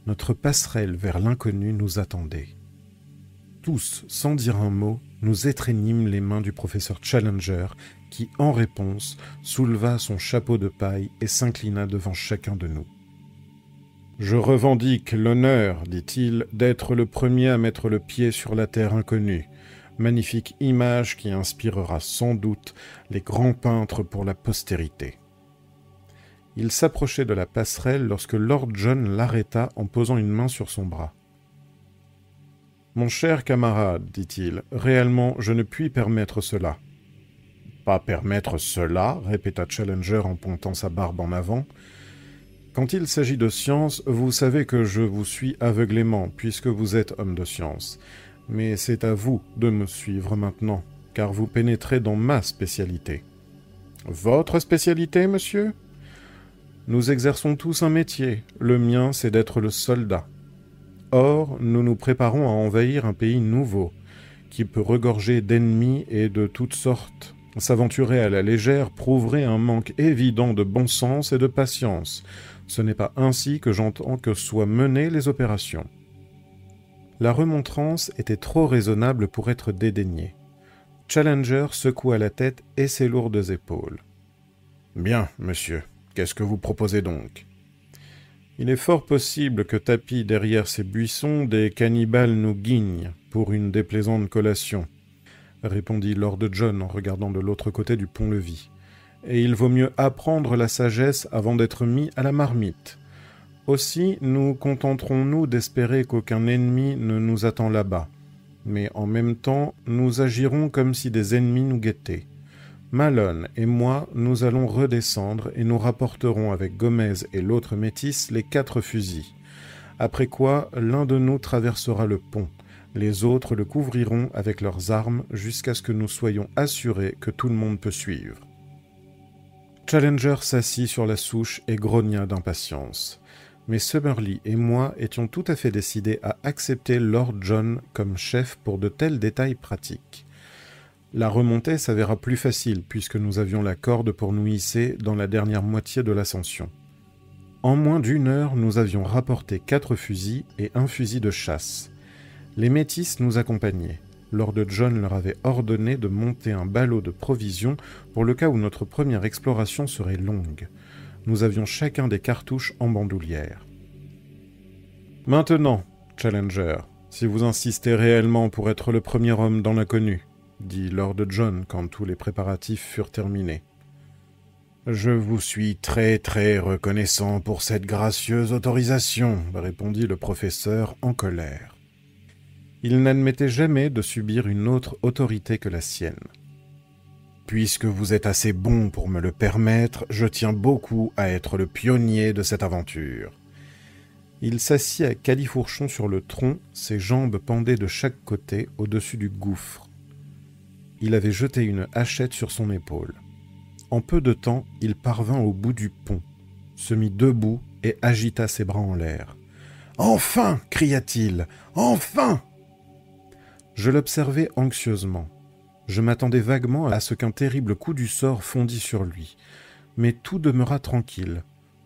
Notre passerelle vers l'inconnu nous attendait. Tous, sans dire un mot, nous étreignîmes les mains du professeur Challenger qui, en réponse, souleva son chapeau de paille et s'inclina devant chacun de nous. Je revendique l'honneur, dit-il, d'être le premier à mettre le pied sur la terre inconnue, magnifique image qui inspirera sans doute les grands peintres pour la postérité. Il s'approchait de la passerelle lorsque Lord John l'arrêta en posant une main sur son bras. Mon cher camarade, dit-il, réellement je ne puis permettre cela. Pas permettre cela, répéta Challenger en pointant sa barbe en avant. Quand il s'agit de science, vous savez que je vous suis aveuglément, puisque vous êtes homme de science. Mais c'est à vous de me suivre maintenant, car vous pénétrez dans ma spécialité. Votre spécialité, monsieur? Nous exerçons tous un métier. Le mien, c'est d'être le soldat. Or, nous nous préparons à envahir un pays nouveau, qui peut regorger d'ennemis et de toutes sortes. S'aventurer à la légère prouverait un manque évident de bon sens et de patience. Ce n'est pas ainsi que j'entends que soient menées les opérations. La remontrance était trop raisonnable pour être dédaignée. Challenger secoua la tête et ses lourdes épaules. Bien, monsieur, qu'est-ce que vous proposez donc? Il est fort possible que tapis derrière ces buissons, des cannibales nous guignent pour une déplaisante collation répondit Lord John en regardant de l'autre côté du pont-levis. Et il vaut mieux apprendre la sagesse avant d'être mis à la marmite. Aussi nous contenterons-nous d'espérer qu'aucun ennemi ne nous attend là-bas. Mais en même temps, nous agirons comme si des ennemis nous guettaient. Malone et moi, nous allons redescendre et nous rapporterons avec Gomez et l'autre métis les quatre fusils. Après quoi, l'un de nous traversera le pont, les autres le couvriront avec leurs armes jusqu'à ce que nous soyons assurés que tout le monde peut suivre. Challenger s'assit sur la souche et grogna d'impatience. Mais Summerlee et moi étions tout à fait décidés à accepter Lord John comme chef pour de tels détails pratiques. La remontée s'avéra plus facile puisque nous avions la corde pour nous hisser dans la dernière moitié de l'ascension. En moins d'une heure, nous avions rapporté quatre fusils et un fusil de chasse. Les métis nous accompagnaient. Lord John leur avait ordonné de monter un ballot de provisions pour le cas où notre première exploration serait longue. Nous avions chacun des cartouches en bandoulière. Maintenant, Challenger, si vous insistez réellement pour être le premier homme dans l'inconnu, dit Lord John quand tous les préparatifs furent terminés. Je vous suis très très reconnaissant pour cette gracieuse autorisation, répondit le professeur en colère. Il n'admettait jamais de subir une autre autorité que la sienne. Puisque vous êtes assez bon pour me le permettre, je tiens beaucoup à être le pionnier de cette aventure. Il s'assit à califourchon sur le tronc, ses jambes pendaient de chaque côté au-dessus du gouffre. Il avait jeté une hachette sur son épaule. En peu de temps, il parvint au bout du pont, se mit debout et agita ses bras en l'air. Enfin cria-t-il. Enfin je l'observais anxieusement. Je m'attendais vaguement à ce qu'un terrible coup du sort fondît sur lui. Mais tout demeura tranquille.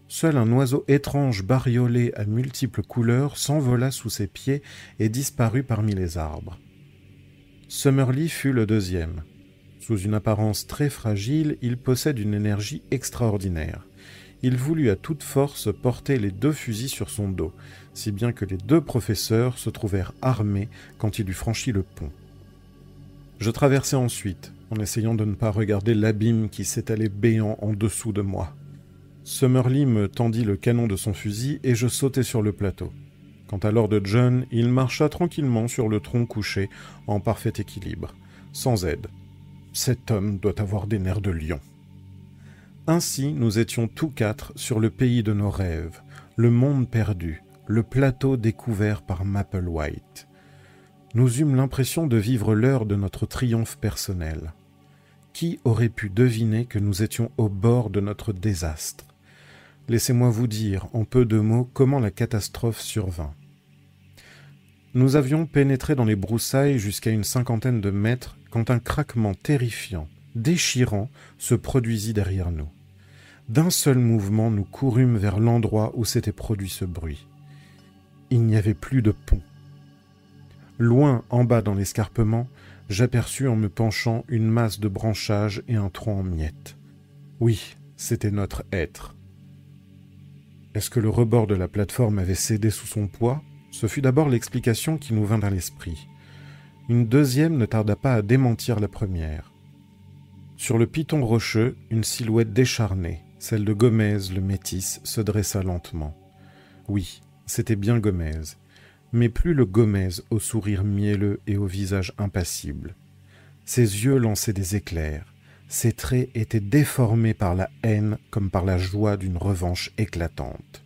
seul un oiseau étrange bariolé à multiples couleurs s'envola sous ses pieds et disparut parmi les arbres. Summerlee fut le deuxième. Sous une apparence très fragile, il possède une énergie extraordinaire. Il voulut à toute force porter les deux fusils sur son dos, si bien que les deux professeurs se trouvèrent armés quand il eut franchi le pont. Je traversai ensuite, en essayant de ne pas regarder l'abîme qui s'étalait béant en dessous de moi. Summerlee me tendit le canon de son fusil et je sautai sur le plateau. Quant à Lord John, il marcha tranquillement sur le tronc couché, en parfait équilibre, sans aide. Cet homme doit avoir des nerfs de lion. Ainsi, nous étions tous quatre sur le pays de nos rêves, le monde perdu, le plateau découvert par White. Nous eûmes l'impression de vivre l'heure de notre triomphe personnel. Qui aurait pu deviner que nous étions au bord de notre désastre? Laissez-moi vous dire en peu de mots comment la catastrophe survint. Nous avions pénétré dans les broussailles jusqu'à une cinquantaine de mètres quand un craquement terrifiant, déchirant, se produisit derrière nous. D'un seul mouvement, nous courûmes vers l'endroit où s'était produit ce bruit. Il n'y avait plus de pont. Loin en bas dans l'escarpement, j'aperçus en me penchant une masse de branchages et un tronc en miettes. Oui, c'était notre être. Est-ce que le rebord de la plateforme avait cédé sous son poids? Ce fut d'abord l'explication qui nous vint à l'esprit. Une deuxième ne tarda pas à démentir la première. Sur le piton rocheux, une silhouette décharnée, celle de Gomez le métis, se dressa lentement. Oui, c'était bien Gomez, mais plus le Gomez au sourire mielleux et au visage impassible. Ses yeux lançaient des éclairs, ses traits étaient déformés par la haine comme par la joie d'une revanche éclatante.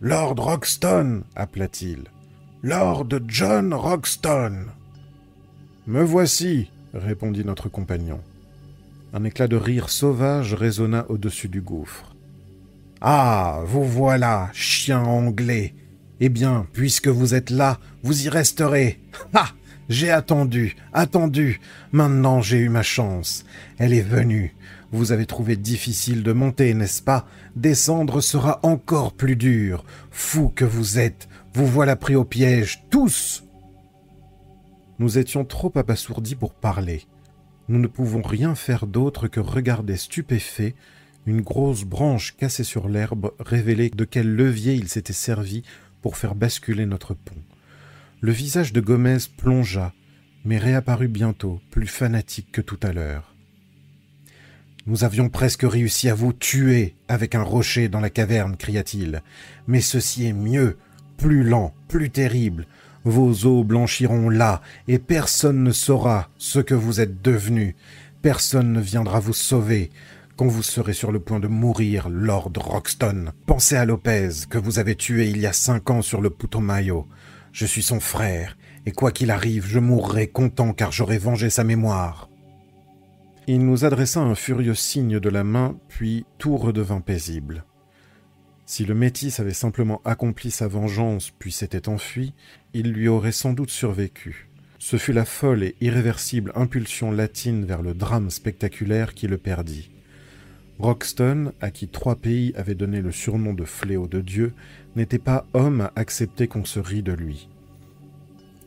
Lord Roxton appela-t-il. Lord John Roxton Me voici répondit notre compagnon. Un éclat de rire sauvage résonna au-dessus du gouffre. Ah, vous voilà, chien anglais. Eh bien, puisque vous êtes là, vous y resterez. Ha j'ai attendu, attendu. Maintenant j'ai eu ma chance. Elle est venue. Vous avez trouvé difficile de monter, n'est-ce pas? Descendre sera encore plus dur. Fou que vous êtes. Vous voilà pris au piège, tous. Nous étions trop abasourdis pour parler. Nous ne pouvons rien faire d'autre que regarder stupéfaits une grosse branche cassée sur l'herbe révélait de quel levier il s'était servi pour faire basculer notre pont. Le visage de Gomez plongea, mais réapparut bientôt, plus fanatique que tout à l'heure. Nous avions presque réussi à vous tuer avec un rocher dans la caverne, cria-t-il. Mais ceci est mieux, plus lent, plus terrible. Vos os blanchiront là, et personne ne saura ce que vous êtes devenu. Personne ne viendra vous sauver. Quand vous serez sur le point de mourir, Lord Roxton, pensez à Lopez, que vous avez tué il y a cinq ans sur le Putomayo. Je suis son frère, et quoi qu'il arrive, je mourrai content car j'aurai vengé sa mémoire. Il nous adressa un furieux signe de la main, puis tout redevint paisible. Si le métis avait simplement accompli sa vengeance puis s'était enfui, il lui aurait sans doute survécu. Ce fut la folle et irréversible impulsion latine vers le drame spectaculaire qui le perdit. Roxton, à qui trois pays avaient donné le surnom de fléau de Dieu, n'était pas homme à accepter qu'on se rit de lui.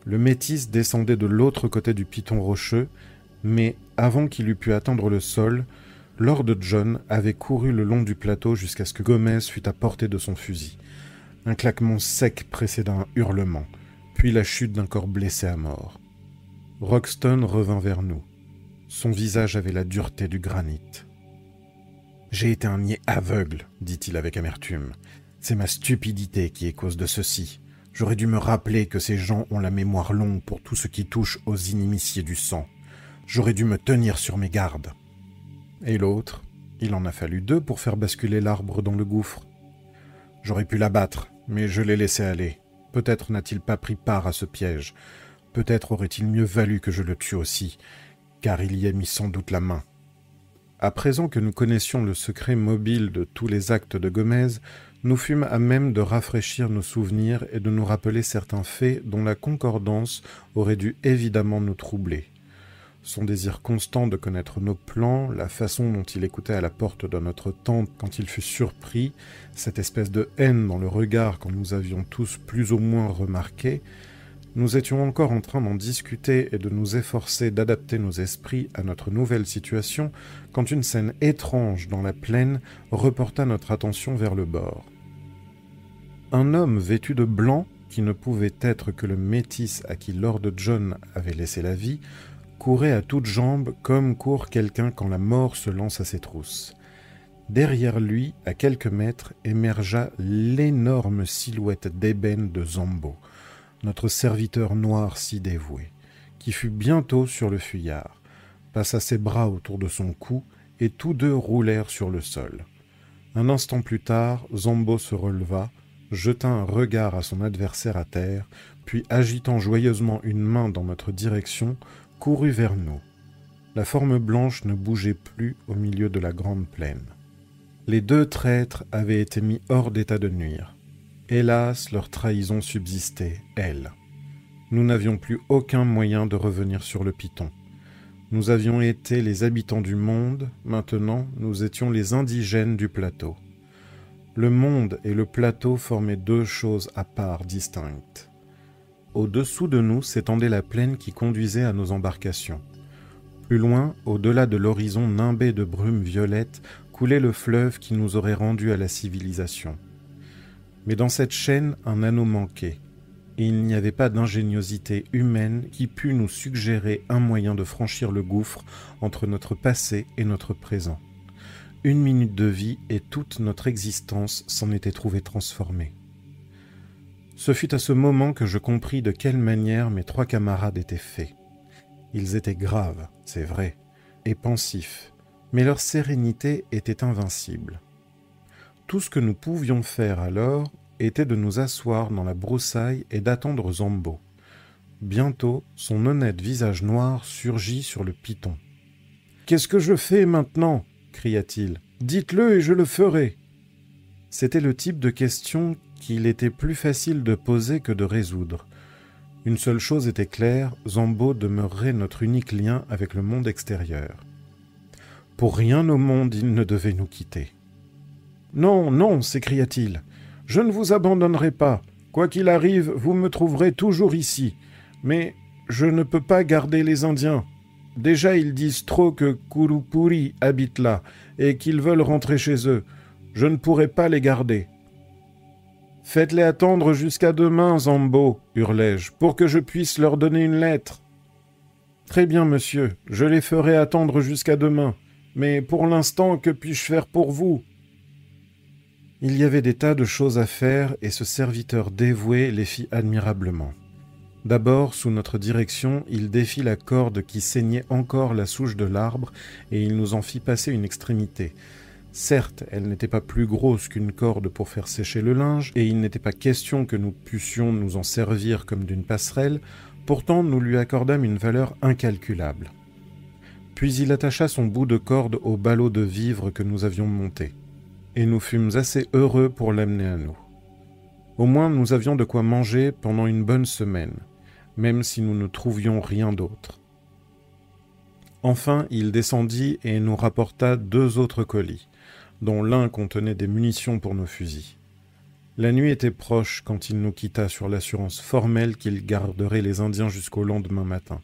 Le métis descendait de l'autre côté du piton rocheux, mais avant qu'il eût pu atteindre le sol, Lord John avait couru le long du plateau jusqu'à ce que Gomez fût à portée de son fusil. Un claquement sec précéda un hurlement, puis la chute d'un corps blessé à mort. Roxton revint vers nous. Son visage avait la dureté du granit. J'ai été un niais aveugle, dit-il avec amertume. C'est ma stupidité qui est cause de ceci. J'aurais dû me rappeler que ces gens ont la mémoire longue pour tout ce qui touche aux inimitiés du sang. J'aurais dû me tenir sur mes gardes. Et l'autre, il en a fallu deux pour faire basculer l'arbre dans le gouffre. J'aurais pu l'abattre, mais je l'ai laissé aller. Peut-être n'a-t-il pas pris part à ce piège. Peut-être aurait-il mieux valu que je le tue aussi, car il y a mis sans doute la main. À présent que nous connaissions le secret mobile de tous les actes de Gomez, nous fûmes à même de rafraîchir nos souvenirs et de nous rappeler certains faits dont la concordance aurait dû évidemment nous troubler. son désir constant de connaître nos plans, la façon dont il écoutait à la porte de notre tente quand il fut surpris, cette espèce de haine dans le regard que nous avions tous plus ou moins remarqué, nous étions encore en train d'en discuter et de nous efforcer d'adapter nos esprits à notre nouvelle situation quand une scène étrange dans la plaine reporta notre attention vers le bord. Un homme vêtu de blanc, qui ne pouvait être que le métis à qui Lord John avait laissé la vie, courait à toutes jambes comme court quelqu'un quand la mort se lance à ses trousses. Derrière lui, à quelques mètres, émergea l'énorme silhouette d'ébène de Zambo, notre serviteur noir si dévoué, qui fut bientôt sur le fuyard, passa ses bras autour de son cou, et tous deux roulèrent sur le sol. Un instant plus tard, Zambo se releva, jeta un regard à son adversaire à terre, puis agitant joyeusement une main dans notre direction, courut vers nous. La forme blanche ne bougeait plus au milieu de la grande plaine. Les deux traîtres avaient été mis hors d'état de nuire. Hélas, leur trahison subsistait, elle. Nous n'avions plus aucun moyen de revenir sur le piton. Nous avions été les habitants du monde, maintenant nous étions les indigènes du plateau. Le monde et le plateau formaient deux choses à part distinctes. Au-dessous de nous s'étendait la plaine qui conduisait à nos embarcations. Plus loin, au-delà de l'horizon nimbé de brumes violettes, coulait le fleuve qui nous aurait rendus à la civilisation. Mais dans cette chaîne, un anneau manquait, et il n'y avait pas d'ingéniosité humaine qui pût nous suggérer un moyen de franchir le gouffre entre notre passé et notre présent. Une minute de vie et toute notre existence s'en était trouvée transformée. Ce fut à ce moment que je compris de quelle manière mes trois camarades étaient faits. Ils étaient graves, c'est vrai, et pensifs, mais leur sérénité était invincible. Tout ce que nous pouvions faire alors était de nous asseoir dans la broussaille et d'attendre Zambo. Bientôt, son honnête visage noir surgit sur le piton. Qu'est-ce que je fais maintenant? cria-t-il. Dites-le et je le ferai. C'était le type de question qu'il était plus facile de poser que de résoudre. Une seule chose était claire, Zambo demeurerait notre unique lien avec le monde extérieur. Pour rien au monde il ne devait nous quitter. Non, non, s'écria-t-il, je ne vous abandonnerai pas. Quoi qu'il arrive, vous me trouverez toujours ici. Mais je ne peux pas garder les Indiens. Déjà ils disent trop que Kurupuri habite là, et qu'ils veulent rentrer chez eux. Je ne pourrai pas les garder. Faites-les attendre jusqu'à demain, Zambo, hurlai-je, pour que je puisse leur donner une lettre. Très bien, monsieur, je les ferai attendre jusqu'à demain. Mais pour l'instant, que puis-je faire pour vous? Il y avait des tas de choses à faire, et ce serviteur dévoué les fit admirablement. D'abord, sous notre direction, il défit la corde qui saignait encore la souche de l'arbre, et il nous en fit passer une extrémité. Certes, elle n'était pas plus grosse qu'une corde pour faire sécher le linge, et il n'était pas question que nous pussions nous en servir comme d'une passerelle, pourtant nous lui accordâmes une valeur incalculable. Puis il attacha son bout de corde au ballot de vivres que nous avions monté, et nous fûmes assez heureux pour l'amener à nous. Au moins nous avions de quoi manger pendant une bonne semaine, même si nous ne trouvions rien d'autre. Enfin, il descendit et nous rapporta deux autres colis, dont l'un contenait des munitions pour nos fusils. La nuit était proche quand il nous quitta sur l'assurance formelle qu'il garderait les Indiens jusqu'au lendemain matin.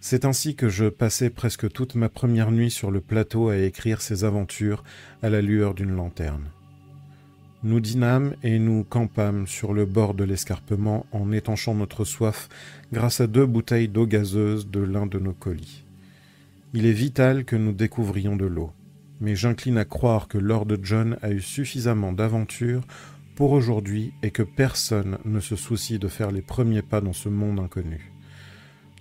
C'est ainsi que je passai presque toute ma première nuit sur le plateau à écrire ces aventures à la lueur d'une lanterne. Nous dînâmes et nous campâmes sur le bord de l'escarpement en étanchant notre soif grâce à deux bouteilles d'eau gazeuse de l'un de nos colis. Il est vital que nous découvrions de l'eau mais j'incline à croire que Lord John a eu suffisamment d'aventures pour aujourd'hui et que personne ne se soucie de faire les premiers pas dans ce monde inconnu.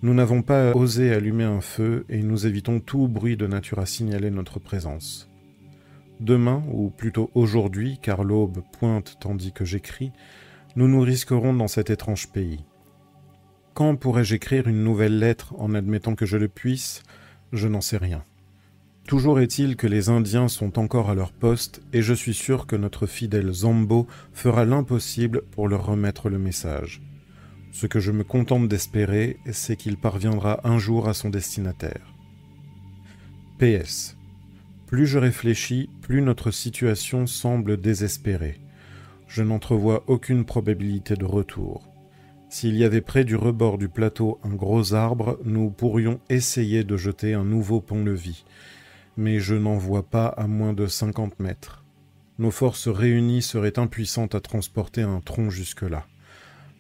Nous n'avons pas osé allumer un feu et nous évitons tout bruit de nature à signaler notre présence. Demain, ou plutôt aujourd'hui, car l'aube pointe tandis que j'écris, nous nous risquerons dans cet étrange pays. Quand pourrais-je écrire une nouvelle lettre en admettant que je le puisse? Je n'en sais rien. Toujours est-il que les Indiens sont encore à leur poste, et je suis sûr que notre fidèle Zambo fera l'impossible pour leur remettre le message. Ce que je me contente d'espérer, c'est qu'il parviendra un jour à son destinataire. PS. Plus je réfléchis, plus notre situation semble désespérée. Je n'entrevois aucune probabilité de retour. S'il y avait près du rebord du plateau un gros arbre, nous pourrions essayer de jeter un nouveau pont-levis, mais je n'en vois pas à moins de cinquante mètres. Nos forces réunies seraient impuissantes à transporter un tronc jusque-là.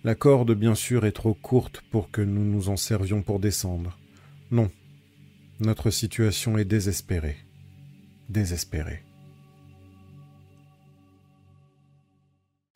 La corde, bien sûr, est trop courte pour que nous nous en servions pour descendre. Non, notre situation est désespérée. Désespérée.